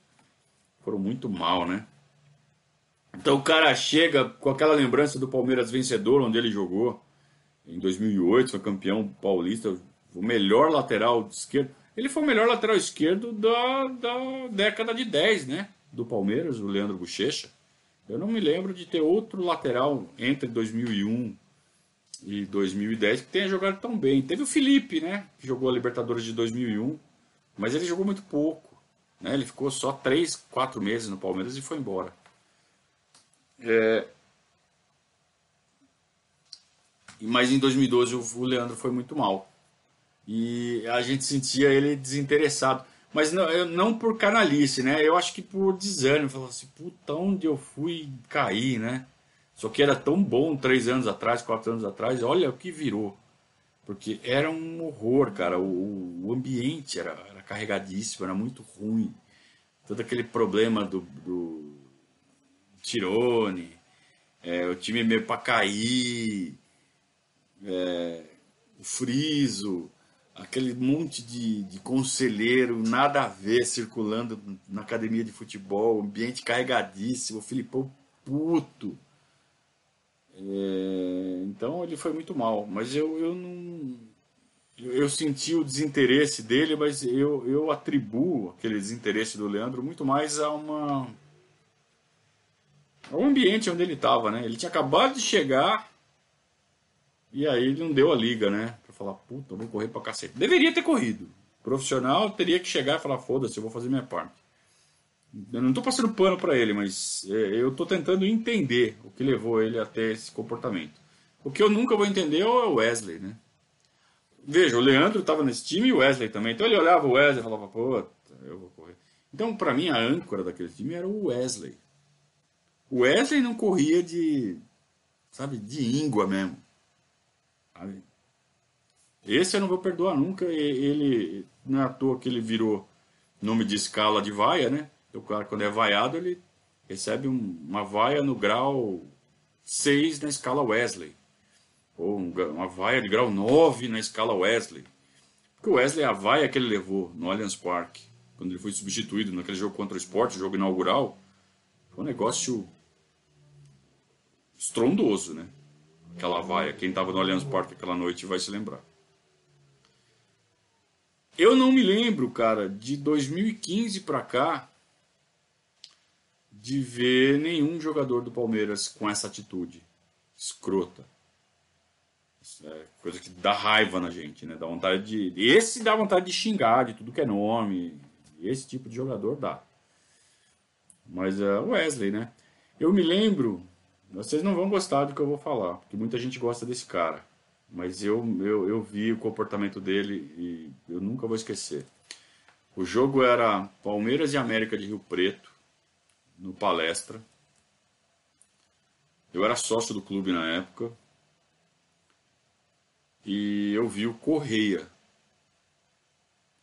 foram muito mal, né? Então o cara chega com aquela lembrança do Palmeiras vencedor, onde ele jogou em 2008, foi campeão paulista, o melhor lateral esquerdo. Ele foi o melhor lateral esquerdo da, da década de 10, né? Do Palmeiras, o Leandro Bochecha. Eu não me lembro de ter outro lateral entre 2001 e 2010 que tenha jogado tão bem. Teve o Felipe, né? Que jogou a Libertadores de 2001, mas ele jogou muito pouco. Né? Ele ficou só 3, 4 meses no Palmeiras e foi embora. É... Mas em 2012 o Leandro foi muito mal. E a gente sentia ele desinteressado. Mas não, não por canalice, né? Eu acho que por desânimo. Falou assim, puta, onde eu fui cair, né? Só que era tão bom três anos atrás, quatro anos atrás, olha o que virou. Porque era um horror, cara. O, o ambiente era, era, carregadíssimo, era muito ruim. Todo aquele problema do, do Tirone, é, o time meio para cair, é, o Friso, aquele monte de, de conselheiro, nada a ver, circulando na academia de futebol, ambiente carregadíssimo, o Filipão puto. É, então ele foi muito mal, mas eu, eu não. eu senti o desinteresse dele, mas eu, eu atribuo aquele desinteresse do Leandro muito mais a uma ao ambiente onde ele estava, né? Ele tinha acabado de chegar e aí ele não deu a liga, né? Pra falar, puta, eu vou correr pra cacete. Deveria ter corrido. profissional teria que chegar e falar, foda-se, eu vou fazer minha parte. Eu não estou passando pano para ele, mas é, eu estou tentando entender o que levou ele até esse comportamento. O que eu nunca vou entender é o Wesley, né? Veja, o Leandro estava nesse time e o Wesley também. Então ele olhava o Wesley e falava, pô, eu vou correr. Então, para mim, a âncora daquele time era o Wesley. O Wesley não corria de, sabe, de íngua mesmo. Sabe? Esse eu não vou perdoar nunca. Ele, não é à toa que ele virou nome de escala de vaia, né? O cara, quando é vaiado, ele recebe um, uma vaia no grau 6 na escala Wesley. Ou um, uma vaia de grau 9 na escala Wesley. Porque o Wesley, a vaia que ele levou no Allianz Parque, quando ele foi substituído naquele jogo contra o Sport, jogo inaugural, foi um negócio estrondoso, né? Aquela vaia. Quem estava no Allianz Parque aquela noite vai se lembrar. Eu não me lembro, cara, de 2015 para cá de ver nenhum jogador do Palmeiras com essa atitude escrota. É coisa que dá raiva na gente, né? Dá vontade de. Esse dá vontade de xingar de tudo que é nome. Esse tipo de jogador dá. Mas é o Wesley, né? Eu me lembro. Vocês não vão gostar do que eu vou falar, porque muita gente gosta desse cara. Mas eu, eu, eu vi o comportamento dele e eu nunca vou esquecer. O jogo era Palmeiras e América de Rio Preto no palestra. Eu era sócio do clube na época. E eu vi o Correia.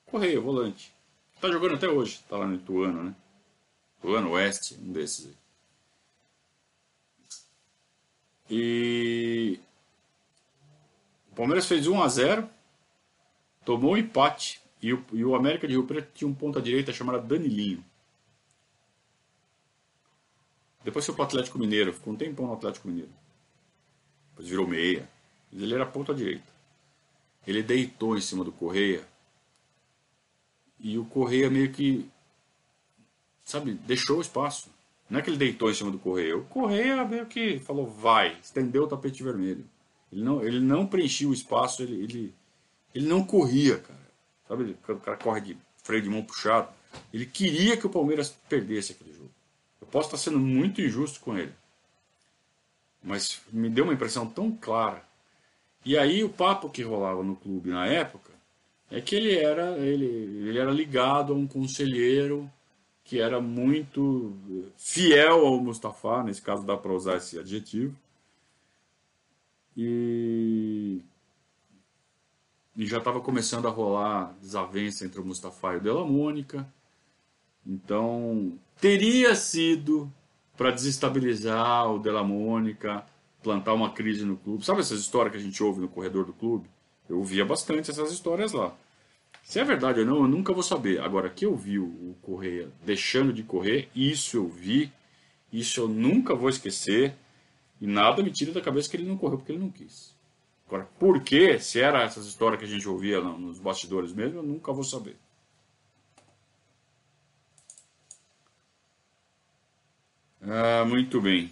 Correia, volante. Tá jogando até hoje, tá lá no Ituano, né? Ituano Oeste, um desses aí. E o Palmeiras fez 1 a 0 tomou um empate. E o, e o América de Rio Preto tinha um ponta direita chamado Danilinho. Depois foi pro Atlético Mineiro, ficou um tempão no Atlético Mineiro. Depois virou meia. Ele era ponta direita. Ele deitou em cima do Correia. E o Correia meio que. Sabe, deixou o espaço. Não é que ele deitou em cima do Correia. O Correia meio que falou, vai, estendeu o tapete vermelho. Ele não, ele não preenchia o espaço, ele, ele, ele não corria, cara. Sabe, o cara corre de freio de mão puxado. Ele queria que o Palmeiras perdesse aquele jogo. Eu posso estar sendo muito injusto com ele. Mas me deu uma impressão tão clara. E aí o papo que rolava no clube na época é que ele era, ele, ele era ligado a um conselheiro que era muito fiel ao Mustafa, nesse caso dá para usar esse adjetivo. E, e já estava começando a rolar desavença entre o Mustafa e o Della Mônica. Então, teria sido para desestabilizar o Della Mônica, plantar uma crise no clube. Sabe essas histórias que a gente ouve no corredor do clube? Eu ouvia bastante essas histórias lá. Se é verdade ou não, eu nunca vou saber. Agora, que eu vi o Correia deixando de correr, isso eu vi, isso eu nunca vou esquecer. E nada me tira da cabeça que ele não correu porque ele não quis. Agora, por quê? Se era essas histórias que a gente ouvia nos bastidores mesmo, eu nunca vou saber. Ah, muito bem.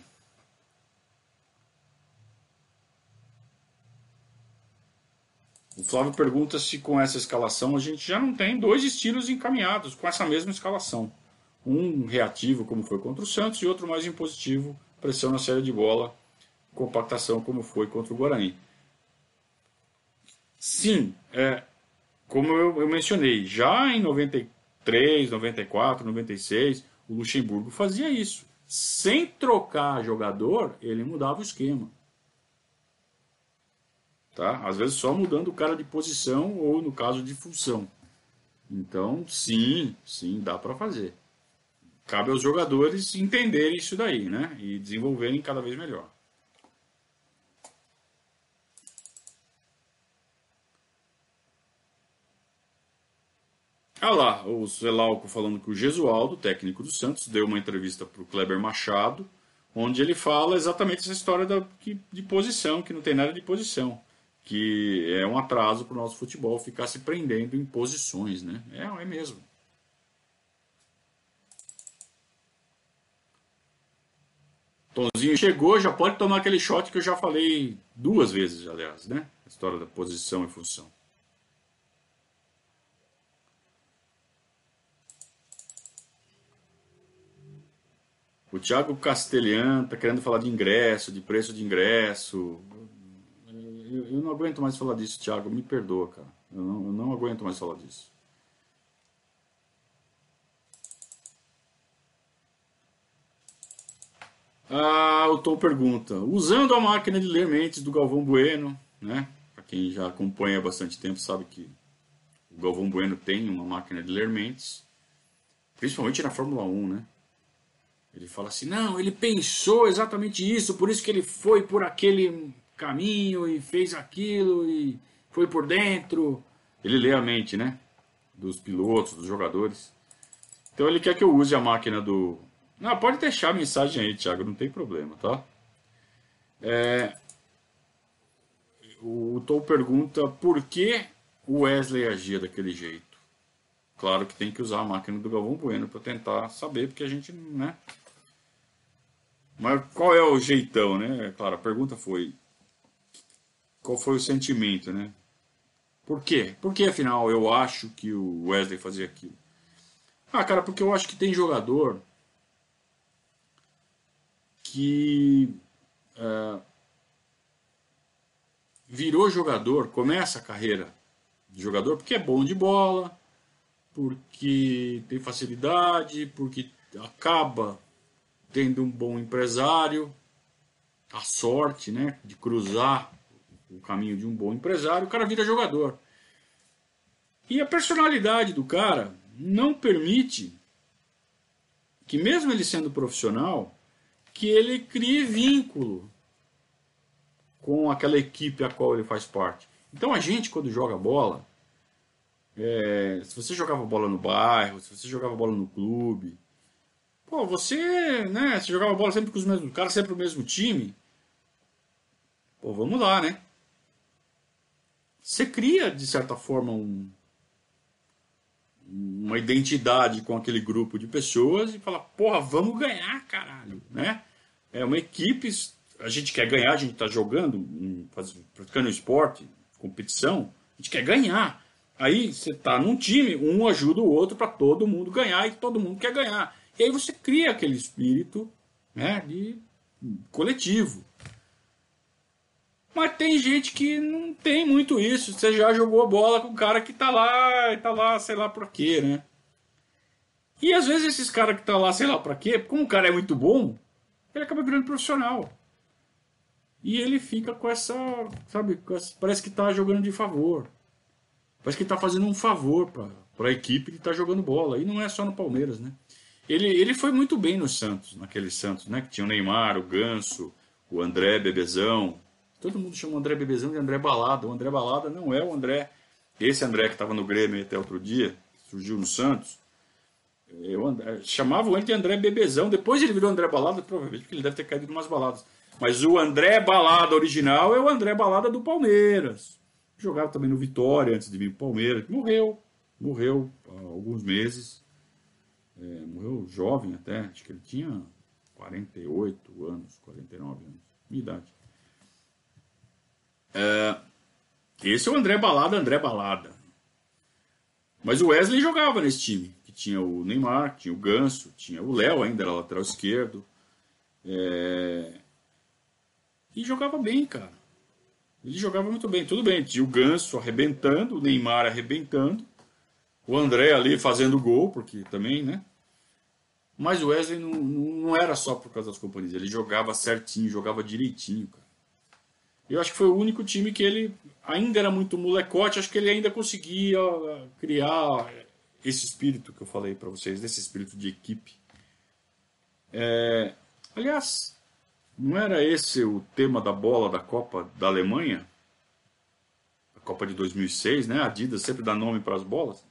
O Flávio pergunta se com essa escalação a gente já não tem dois estilos encaminhados com essa mesma escalação. Um reativo, como foi contra o Santos, e outro mais impositivo, pressão na série de bola, compactação, como foi contra o Guarani. Sim, é, como eu, eu mencionei, já em 93, 94, 96, o Luxemburgo fazia isso sem trocar jogador, ele mudava o esquema. Tá? Às vezes só mudando o cara de posição ou no caso de função. Então, sim, sim, dá para fazer. Cabe aos jogadores entenderem isso daí, né? E desenvolverem cada vez melhor. Ah lá, o Zelauco falando que o Gesualdo, técnico do Santos, deu uma entrevista para o Kleber Machado, onde ele fala exatamente essa história da, de posição, que não tem nada de posição. que é um atraso para o nosso futebol ficar se prendendo em posições, né? É, é mesmo. Tonzinho chegou, já pode tomar aquele shot que eu já falei duas vezes, aliás, né? A história da posição e função. O Thiago Castelhan tá querendo falar de ingresso, de preço de ingresso. Eu, eu não aguento mais falar disso, Thiago. Me perdoa, cara. Eu não, eu não aguento mais falar disso. Ah, o Tom pergunta: usando a máquina de ler mentes do Galvão Bueno, né? Para quem já acompanha há bastante tempo sabe que o Galvão Bueno tem uma máquina de ler mentes, principalmente na Fórmula 1, né? Ele fala assim: não, ele pensou exatamente isso, por isso que ele foi por aquele caminho e fez aquilo e foi por dentro. Ele lê a mente, né? Dos pilotos, dos jogadores. Então ele quer que eu use a máquina do. Não, pode deixar a mensagem aí, Thiago, não tem problema, tá? É... O Tom pergunta por que o Wesley agia daquele jeito. Claro que tem que usar a máquina do Galvão Bueno para tentar saber, porque a gente, né? Mas qual é o jeitão, né? Claro, a pergunta foi qual foi o sentimento, né? Por quê? Por que afinal eu acho que o Wesley fazia aquilo? Ah, cara, porque eu acho que tem jogador que é, virou jogador, começa a carreira de jogador porque é bom de bola, porque tem facilidade, porque acaba tendo um bom empresário, a sorte né, de cruzar o caminho de um bom empresário, o cara vira jogador. E a personalidade do cara não permite que, mesmo ele sendo profissional, que ele crie vínculo com aquela equipe a qual ele faz parte. Então a gente, quando joga bola, é, se você jogava bola no bairro, se você jogava bola no clube, Pô, você, né? Você jogava bola sempre com os mesmos caras, sempre o mesmo time. Pô, vamos lá, né? Você cria, de certa forma, um, uma identidade com aquele grupo de pessoas e fala, porra, vamos ganhar, caralho, né? É uma equipe, a gente quer ganhar, a gente tá jogando, praticando esporte, competição, a gente quer ganhar. Aí você tá num time, um ajuda o outro para todo mundo ganhar e todo mundo quer ganhar. E aí você cria aquele espírito né, de coletivo. Mas tem gente que não tem muito isso. Você já jogou a bola com o cara que tá lá, tá lá, sei lá pra quê, né? E às vezes esses caras que tá lá, sei lá pra quê, como o cara é muito bom, ele acaba virando profissional. E ele fica com essa, sabe, com essa, parece que tá jogando de favor. Parece que tá fazendo um favor pra, pra equipe que tá jogando bola. E não é só no Palmeiras, né? Ele, ele foi muito bem no Santos, naquele Santos, né? Que tinha o Neymar, o Ganso, o André Bebezão. Todo mundo chama o André Bebezão de André Balada. O André Balada não é o André. Esse André que estava no Grêmio até outro dia, surgiu no Santos. Eu André, chamavam ele de André Bebezão. Depois ele virou André Balada, provavelmente porque ele deve ter caído em umas baladas. Mas o André Balada original é o André Balada do Palmeiras. Jogava também no Vitória antes de vir para o Palmeiras. Morreu. Morreu há alguns meses. É, morreu jovem até, acho que ele tinha 48 anos, 49 anos, minha idade. É, esse é o André Balada, André Balada. Mas o Wesley jogava nesse time, que tinha o Neymar, tinha o Ganso, tinha o Léo ainda, era lateral esquerdo. É... E jogava bem, cara. Ele jogava muito bem, tudo bem. Tinha o Ganso arrebentando, o Neymar arrebentando, o André ali fazendo gol, porque também, né? Mas o Wesley não, não era só por causa das companhias, ele jogava certinho, jogava direitinho, cara. Eu acho que foi o único time que ele ainda era muito molecote, acho que ele ainda conseguia criar esse espírito que eu falei para vocês, desse espírito de equipe. É, aliás, não era esse o tema da bola da Copa da Alemanha? A Copa de 2006, né? A Adidas sempre dá nome para as bolas.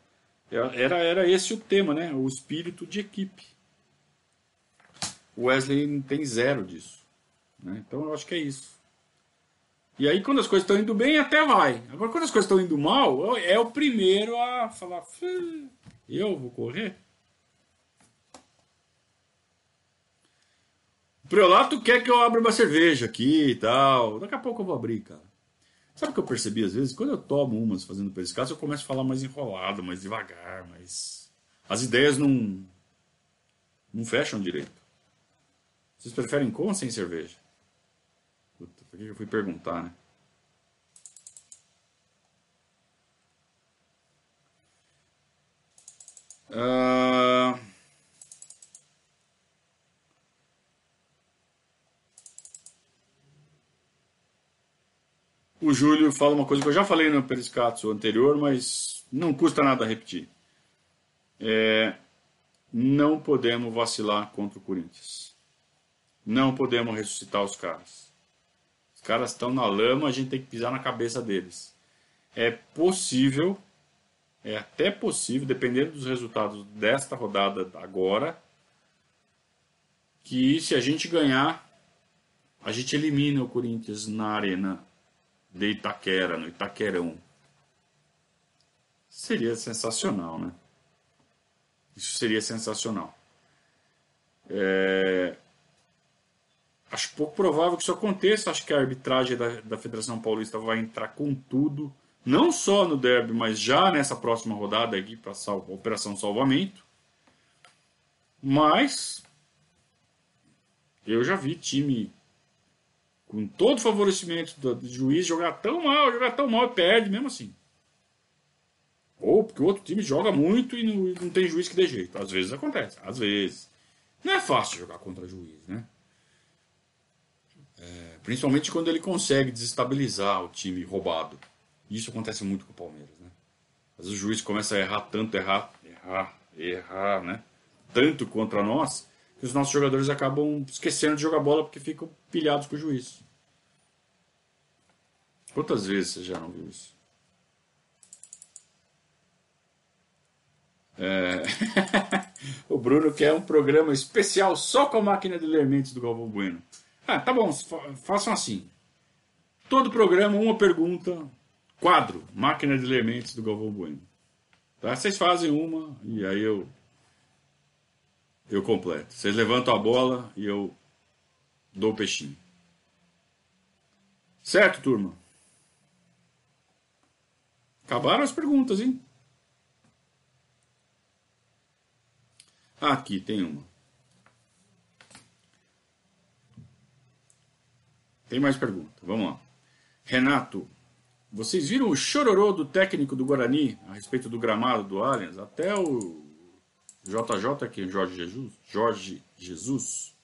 Era, era esse o tema, né? O espírito de equipe. O Wesley tem zero disso. Né? Então eu acho que é isso. E aí, quando as coisas estão indo bem, até vai. Agora, quando as coisas estão indo mal, é o primeiro a falar: eu vou correr. O Preolato quer que eu abra uma cerveja aqui e tal. Daqui a pouco eu vou abrir, cara. Sabe o que eu percebi às vezes? Quando eu tomo umas fazendo pescado, eu começo a falar mais enrolado, mais devagar, mas as ideias não não fecham direito. Vocês preferem com ou sem cerveja? Puta, por que eu fui perguntar, né? Uh... O Júlio fala uma coisa que eu já falei no Periscatso anterior, mas não custa nada repetir. É, não podemos vacilar contra o Corinthians. Não podemos ressuscitar os caras. Os caras estão na lama, a gente tem que pisar na cabeça deles. É possível, é até possível, dependendo dos resultados desta rodada agora, que se a gente ganhar, a gente elimina o Corinthians na arena de Itaquera, no Itaquerão. Seria sensacional, né? Isso seria sensacional. É... Acho pouco provável que isso aconteça. Acho que a arbitragem da, da Federação Paulista vai entrar com tudo, não só no derby, mas já nessa próxima rodada aqui para a Operação Salvamento. Mas eu já vi time com todo o favorecimento do, juiz jogar tão mal, jogar tão mal e perde mesmo assim. Ou porque o outro time joga muito e não, não tem juiz que dê jeito. Às vezes acontece, às vezes. Não é fácil jogar contra juiz, né? É, principalmente quando ele consegue desestabilizar o time roubado. Isso acontece muito com o Palmeiras, né? Às vezes o juiz começa a errar tanto, errar, errar, errar, né? Tanto contra nós, que os nossos jogadores acabam esquecendo de jogar bola porque ficam pilhados com o juiz. Quantas vezes você já não viu isso? É... o Bruno quer um programa especial só com a máquina de ler mentes do Galvão Bueno. Ah, tá bom, façam assim. Todo programa, uma pergunta, quadro, máquina de ler mentes do Galvão Bueno. Tá? Vocês fazem uma e aí eu eu completo. Vocês levantam a bola e eu dou o peixinho. Certo, turma? Acabaram as perguntas, hein? Aqui tem uma. Tem mais pergunta. Vamos lá. Renato, vocês viram o chororô do técnico do Guarani a respeito do gramado do Allianz? Até o JJ aqui, Jorge Jesus. Jorge Jesus.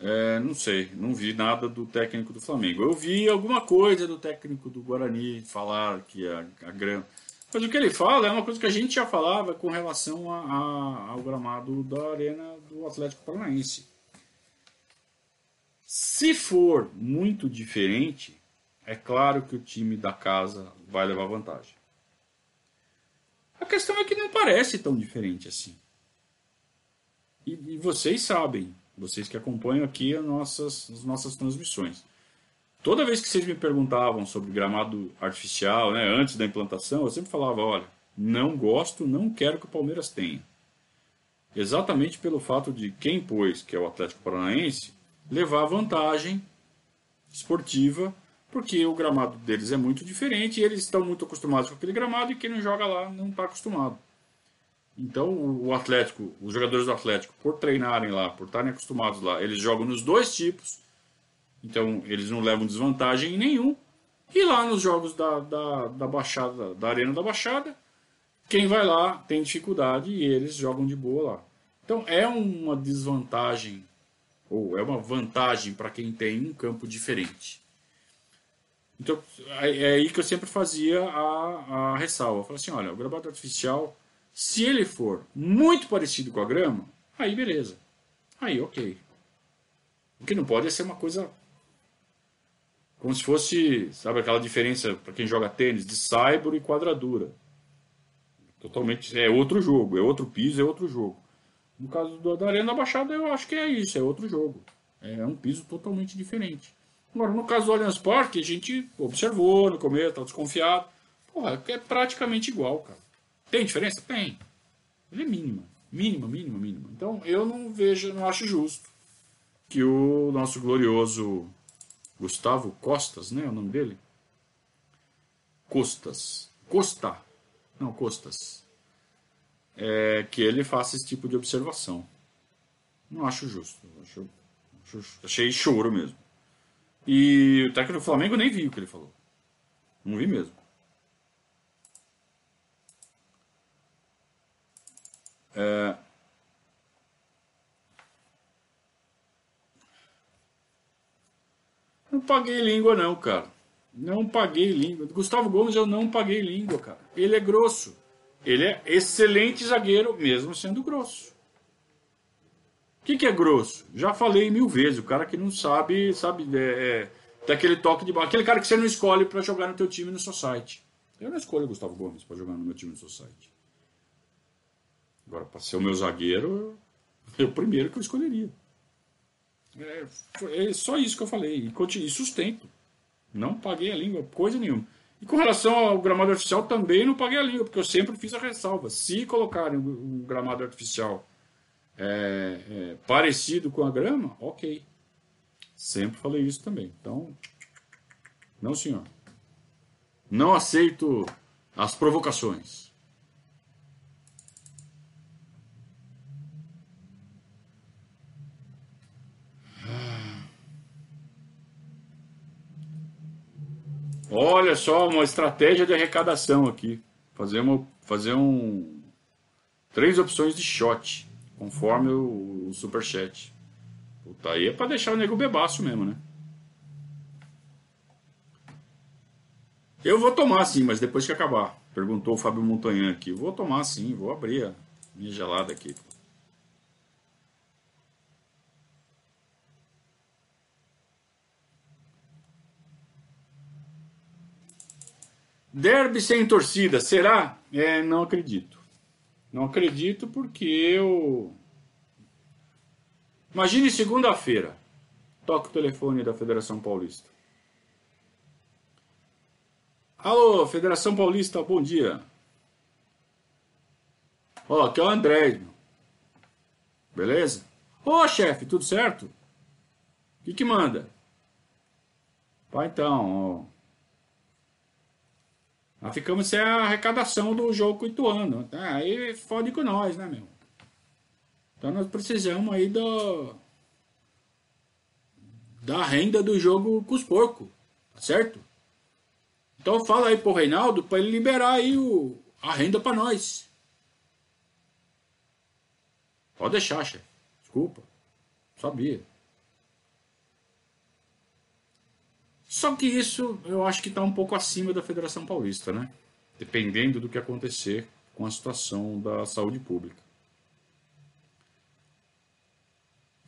É, não sei, não vi nada do técnico do Flamengo. Eu vi alguma coisa do técnico do Guarani falar que a, a grama. Mas o que ele fala é uma coisa que a gente já falava com relação a, a, ao gramado da arena do Atlético Paranaense. Se for muito diferente, é claro que o time da casa vai levar vantagem. A questão é que não parece tão diferente assim. E, e vocês sabem, vocês que acompanham aqui as nossas, as nossas transmissões. Toda vez que vocês me perguntavam sobre gramado artificial, né, antes da implantação, eu sempre falava: olha, não gosto, não quero que o Palmeiras tenha. Exatamente pelo fato de quem pôs, que é o Atlético Paranaense, levar vantagem esportiva, porque o gramado deles é muito diferente e eles estão muito acostumados com aquele gramado e quem não joga lá não está acostumado. Então o Atlético, os jogadores do Atlético, por treinarem lá, por estarem acostumados lá, eles jogam nos dois tipos então eles não levam desvantagem em nenhum. E lá nos jogos da, da, da Baixada, da Arena da Baixada, quem vai lá tem dificuldade e eles jogam de boa lá. Então é uma desvantagem, ou é uma vantagem para quem tem um campo diferente. Então é, aí que eu sempre fazia a, a ressalva. Eu falei assim: olha, o gramado artificial, se ele for muito parecido com a grama, aí beleza. Aí ok. O que não pode é ser uma coisa como se fosse, sabe, aquela diferença para quem joga tênis de saibro e quadradura. Totalmente, é outro jogo, é outro piso, é outro jogo. No caso do, da Arena da Baixada, eu acho que é isso, é outro jogo. É um piso totalmente diferente. Agora, no caso do Allianz Parque, a gente observou no começo, estava desconfiado. Porra, é praticamente igual, cara. Tem diferença? Tem. Ele é mínima. Mínima, mínima, mínima. Então, eu não vejo, não acho justo que o nosso glorioso Gustavo Costas, né? É o nome dele? Costas. Costa. Não, Costas. É, que ele faça esse tipo de observação. Não acho justo. Acho, acho, achei choro mesmo. E o técnico do Flamengo nem viu o que ele falou. Não vi mesmo. É... Não paguei língua não, cara. Não paguei língua. Gustavo Gomes eu não paguei língua, cara. Ele é grosso. Ele é excelente zagueiro, mesmo sendo grosso. O que, que é grosso? Já falei mil vezes. O cara que não sabe, sabe, é, é, aquele toque de bola. Aquele cara que você não escolhe para jogar no teu time no site. Eu não escolho o Gustavo Gomes para jogar no meu time no site. Agora, para ser o meu zagueiro, é o primeiro que eu escolheria. É, é só isso que eu falei. E, e sustento. Não paguei a língua, coisa nenhuma. E com relação ao gramado artificial, também não paguei a língua, porque eu sempre fiz a ressalva. Se colocarem um gramado artificial é, é, parecido com a grama, ok. Sempre falei isso também. Então, não, senhor. Não aceito as provocações. Olha só, uma estratégia de arrecadação aqui. Fazer, uma, fazer um. Três opções de shot, conforme o, o superchat. Puta, aí é pra deixar o nego bebaço mesmo, né? Eu vou tomar sim, mas depois que acabar. Perguntou o Fábio Montanhan aqui. Vou tomar sim, vou abrir a minha gelada aqui. Derby sem torcida, será? É, não acredito. Não acredito porque eu. Imagine segunda-feira. Toca o telefone da Federação Paulista. Alô, Federação Paulista, bom dia. Ó, aqui é o André. Beleza? Ô, chefe, tudo certo? O que, que manda? Pá, então, ó. Nós ficamos sem a arrecadação do jogo Ituano. Tá? Aí fode com nós, né, meu? Então nós precisamos aí do, da renda do jogo com os porcos, tá certo? Então fala aí pro Reinaldo para ele liberar aí o, a renda para nós. Pode deixar, chefe. Desculpa. Sabia. Só que isso eu acho que está um pouco acima da Federação Paulista, né? Dependendo do que acontecer com a situação da saúde pública.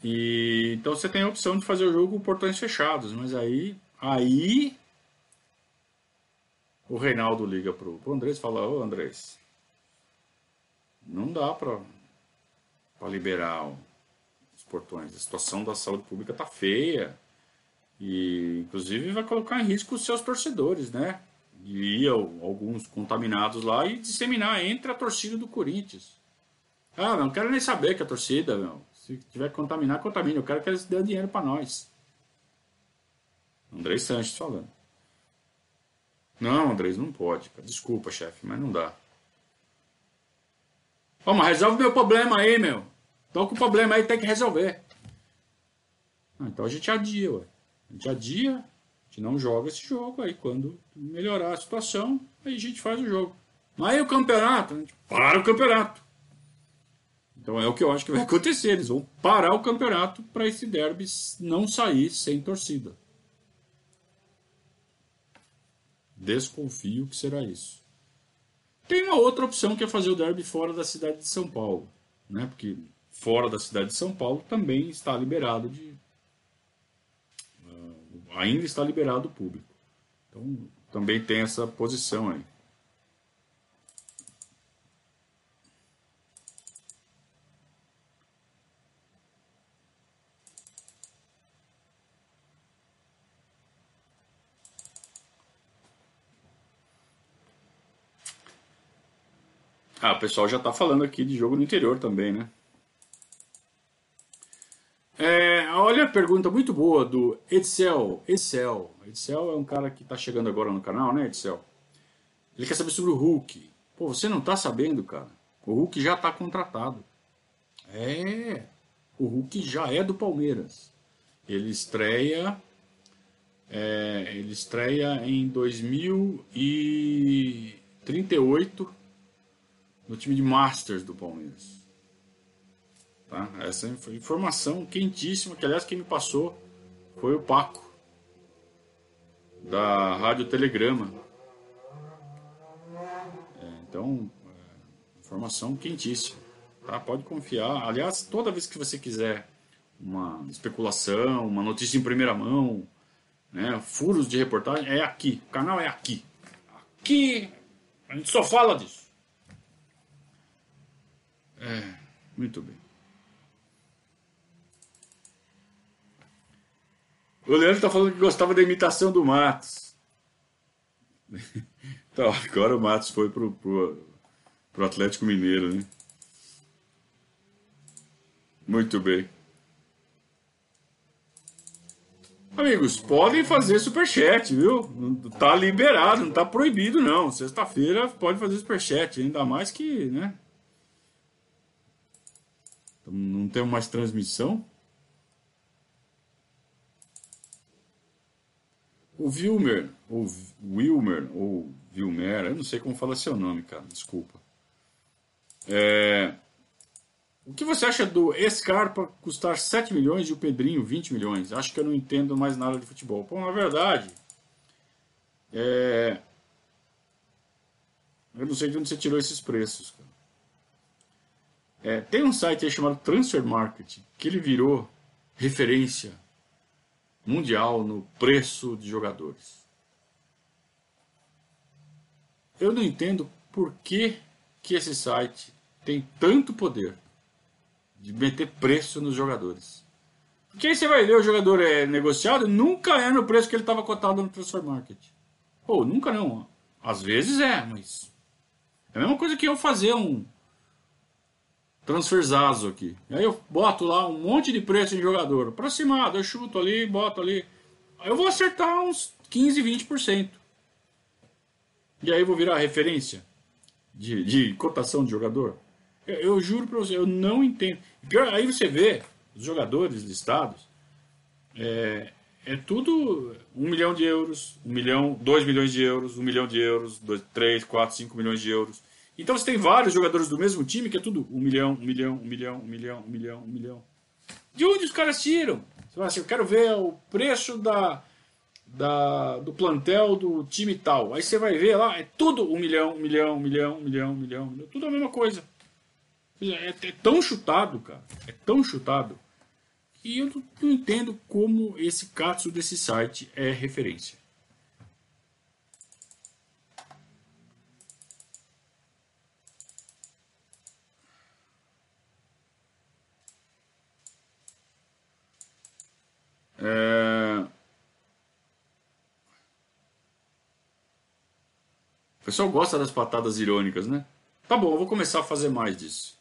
E então você tem a opção de fazer o jogo com portões fechados, mas aí aí o Reinaldo liga pro, pro Andrés e fala: "Ô Andrés, não dá para liberar os portões. A situação da saúde pública tá feia. E, inclusive, vai colocar em risco os seus torcedores, né? E alguns contaminados lá e disseminar entre a torcida do Corinthians. Ah, não quero nem saber que a torcida, meu. Se tiver que contaminar, contamine. Eu quero que eles dêem dinheiro para nós. Andrei Sanches falando. Não, Andrés, não pode. Desculpa, chefe, mas não dá. Ó, mas resolve meu problema aí, meu. Tô com o problema aí, tem que resolver. Ah, então a gente adia, ué. A gente adia, a gente não joga esse jogo, aí quando melhorar a situação, aí a gente faz o jogo. Mas aí o campeonato, a gente para o campeonato. Então é o que eu acho que vai acontecer. Eles vão parar o campeonato para esse derby não sair sem torcida. Desconfio que será isso. Tem uma outra opção que é fazer o derby fora da cidade de São Paulo, né? Porque fora da cidade de São Paulo também está liberado de ainda está liberado o público. Então, também tem essa posição aí. Ah, o pessoal já está falando aqui de jogo no interior também, né? Olha a pergunta muito boa do Edsel. Edsel. Edsel é um cara que está chegando agora no canal, né, Edsel? Ele quer saber sobre o Hulk. Pô, você não está sabendo, cara? O Hulk já está contratado. É, o Hulk já é do Palmeiras. Ele estreia, é, ele estreia em 2038 no time de Masters do Palmeiras. Tá? Essa informação quentíssima, que aliás quem me passou foi o Paco, da Rádio Telegrama. É, então, é, informação quentíssima. Tá? Pode confiar. Aliás, toda vez que você quiser uma especulação, uma notícia em primeira mão, né, furos de reportagem, é aqui. O canal é aqui. Aqui a gente só fala disso. É, muito bem. O Leandro está falando que gostava da imitação do Matos. então, agora o Matos foi pro, pro, pro Atlético Mineiro, né? Muito bem. Amigos, podem fazer superchat, viu? Tá liberado, não tá proibido não. Sexta-feira pode fazer superchat, ainda mais que, né? Não temos mais transmissão. O Wilmer, ou Wilmer, ou Wilmer, eu não sei como fala seu nome, cara, desculpa. É, o que você acha do Scarpa custar 7 milhões e o Pedrinho 20 milhões? Acho que eu não entendo mais nada de futebol. Bom, na verdade, é... eu não sei de onde você tirou esses preços. É, tem um site chamado Transfer Market que ele virou referência mundial no preço de jogadores. Eu não entendo por que, que esse site tem tanto poder de meter preço nos jogadores. Porque aí você vai ver o jogador é negociado, nunca é no preço que ele estava cotado no Transfer Market. Ou nunca não. Às vezes é, mas. É a mesma coisa que eu fazer um transferzazo aqui. Aí eu boto lá um monte de preço em jogador. Aproximado, eu chuto ali, boto ali. Aí eu vou acertar uns 15, 20%. E aí eu vou virar referência de, de cotação de jogador. Eu, eu juro para você, eu não entendo. Pior, aí você vê os jogadores listados, é, é tudo um milhão de euros, um milhão, dois milhões de euros, um milhão de euros, dois, três, quatro, cinco milhões de euros. Então você tem vários jogadores do mesmo time que é tudo um milhão, um milhão, um milhão, um milhão, um milhão, um milhão. De onde os caras tiram? Você fala assim, eu quero ver o preço da, da, do plantel do time tal. Aí você vai ver lá, é tudo um milhão, um milhão, um milhão, um milhão, um milhão, um milhão tudo a mesma coisa. É, é tão chutado, cara. É tão chutado. E eu não, não entendo como esse Katsu desse site é referência. É... O pessoal gosta das patadas irônicas, né? Tá bom, eu vou começar a fazer mais disso.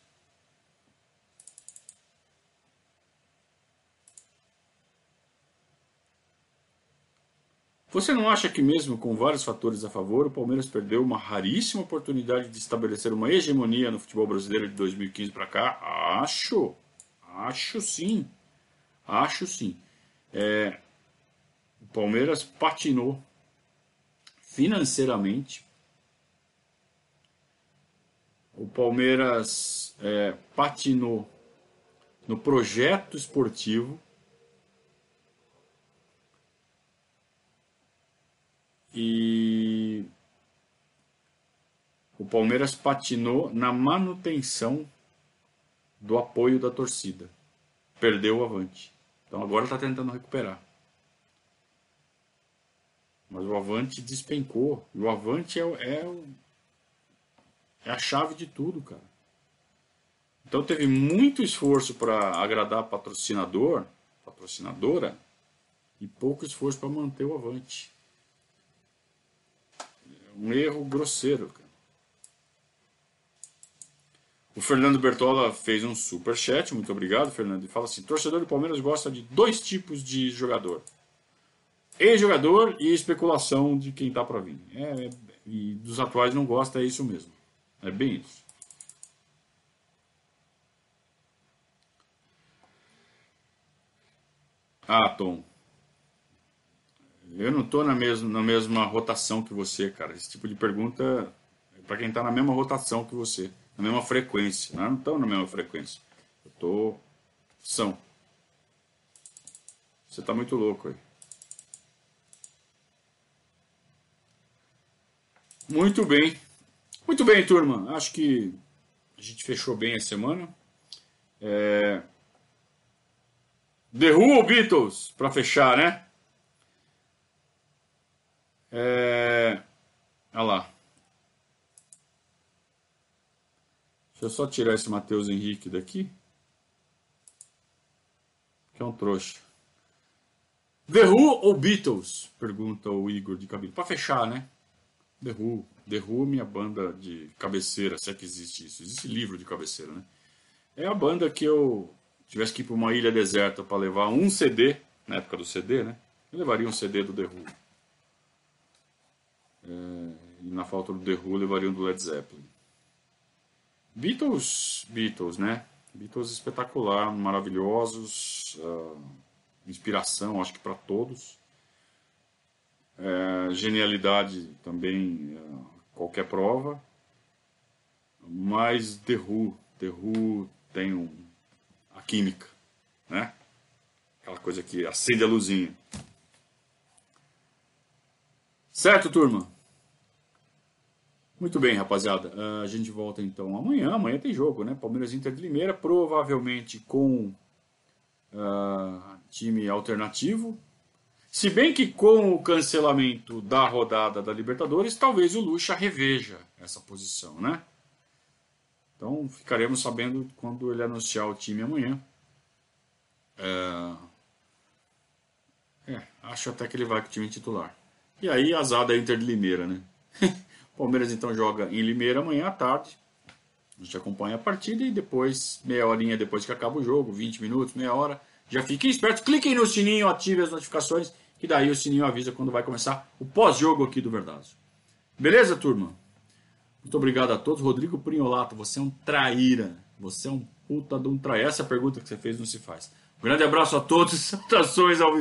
Você não acha que, mesmo com vários fatores a favor, o Palmeiras perdeu uma raríssima oportunidade de estabelecer uma hegemonia no futebol brasileiro de 2015 para cá? Acho. Acho sim. Acho sim. É, o Palmeiras patinou financeiramente. O Palmeiras é, patinou no projeto esportivo E o Palmeiras patinou na manutenção do apoio da torcida. Perdeu o Avante. Então agora está tentando recuperar. Mas o Avante despencou. O Avante é, é, é a chave de tudo, cara. Então teve muito esforço para agradar patrocinador, patrocinadora, e pouco esforço para manter o Avante. Um erro grosseiro. Cara. O Fernando Bertola fez um super chat, muito obrigado, Fernando. E fala assim: torcedor do Palmeiras gosta de dois tipos de jogador: ex-jogador e especulação de quem está para vir. É, é, e dos atuais não gosta, é isso mesmo. É bem isso. Ah, Tom. Eu não estou na mesma, na mesma rotação que você, cara. Esse tipo de pergunta é para quem está na mesma rotação que você, na mesma frequência. Nós não estamos na mesma frequência. Eu estou são. Você está muito louco aí. Muito bem. Muito bem, turma. Acho que a gente fechou bem a semana. É... The Who Beatles, para fechar, né? É... Olha lá. Deixa eu só tirar esse Matheus Henrique daqui. Que é um trouxa. The Who ou Beatles? Pergunta o Igor de cabelo. Para fechar, né? The Who. The Who, minha banda de cabeceira, se é que existe isso. Existe livro de cabeceira, né? É a banda que eu tivesse que ir para uma ilha deserta para levar um CD, na época do CD, né? Eu levaria um CD do The Who. É, e na falta do The Who, levaria um do Led Zeppelin. Beatles, Beatles, né? Beatles espetacular, maravilhosos, uh, inspiração, acho que para todos. É, genialidade também, uh, qualquer prova. Mas The Who, The Who tem um, a química, né? Aquela coisa que acende a luzinha. Certo, turma? Muito bem, rapaziada. Uh, a gente volta então amanhã. Amanhã tem jogo, né? Palmeiras Inter de Limeira, provavelmente com uh, time alternativo. Se bem que com o cancelamento da rodada da Libertadores, talvez o Lucha reveja essa posição, né? Então ficaremos sabendo quando ele anunciar o time amanhã. É... é acho até que ele vai com o time titular. E aí, azar da Inter de Limeira, né? Palmeiras então joga em Limeira amanhã à tarde. A gente acompanha a partida e depois, meia horinha depois que acaba o jogo, 20 minutos, meia hora, já fiquem espertos, cliquem no sininho, ativem as notificações, que daí o sininho avisa quando vai começar o pós-jogo aqui do Verdazo. Beleza, turma? Muito obrigado a todos. Rodrigo Prinholato, você é um traíra. Você é um puta de um traíra. Essa é pergunta que você fez não se faz. Um grande abraço a todos. Saudações ao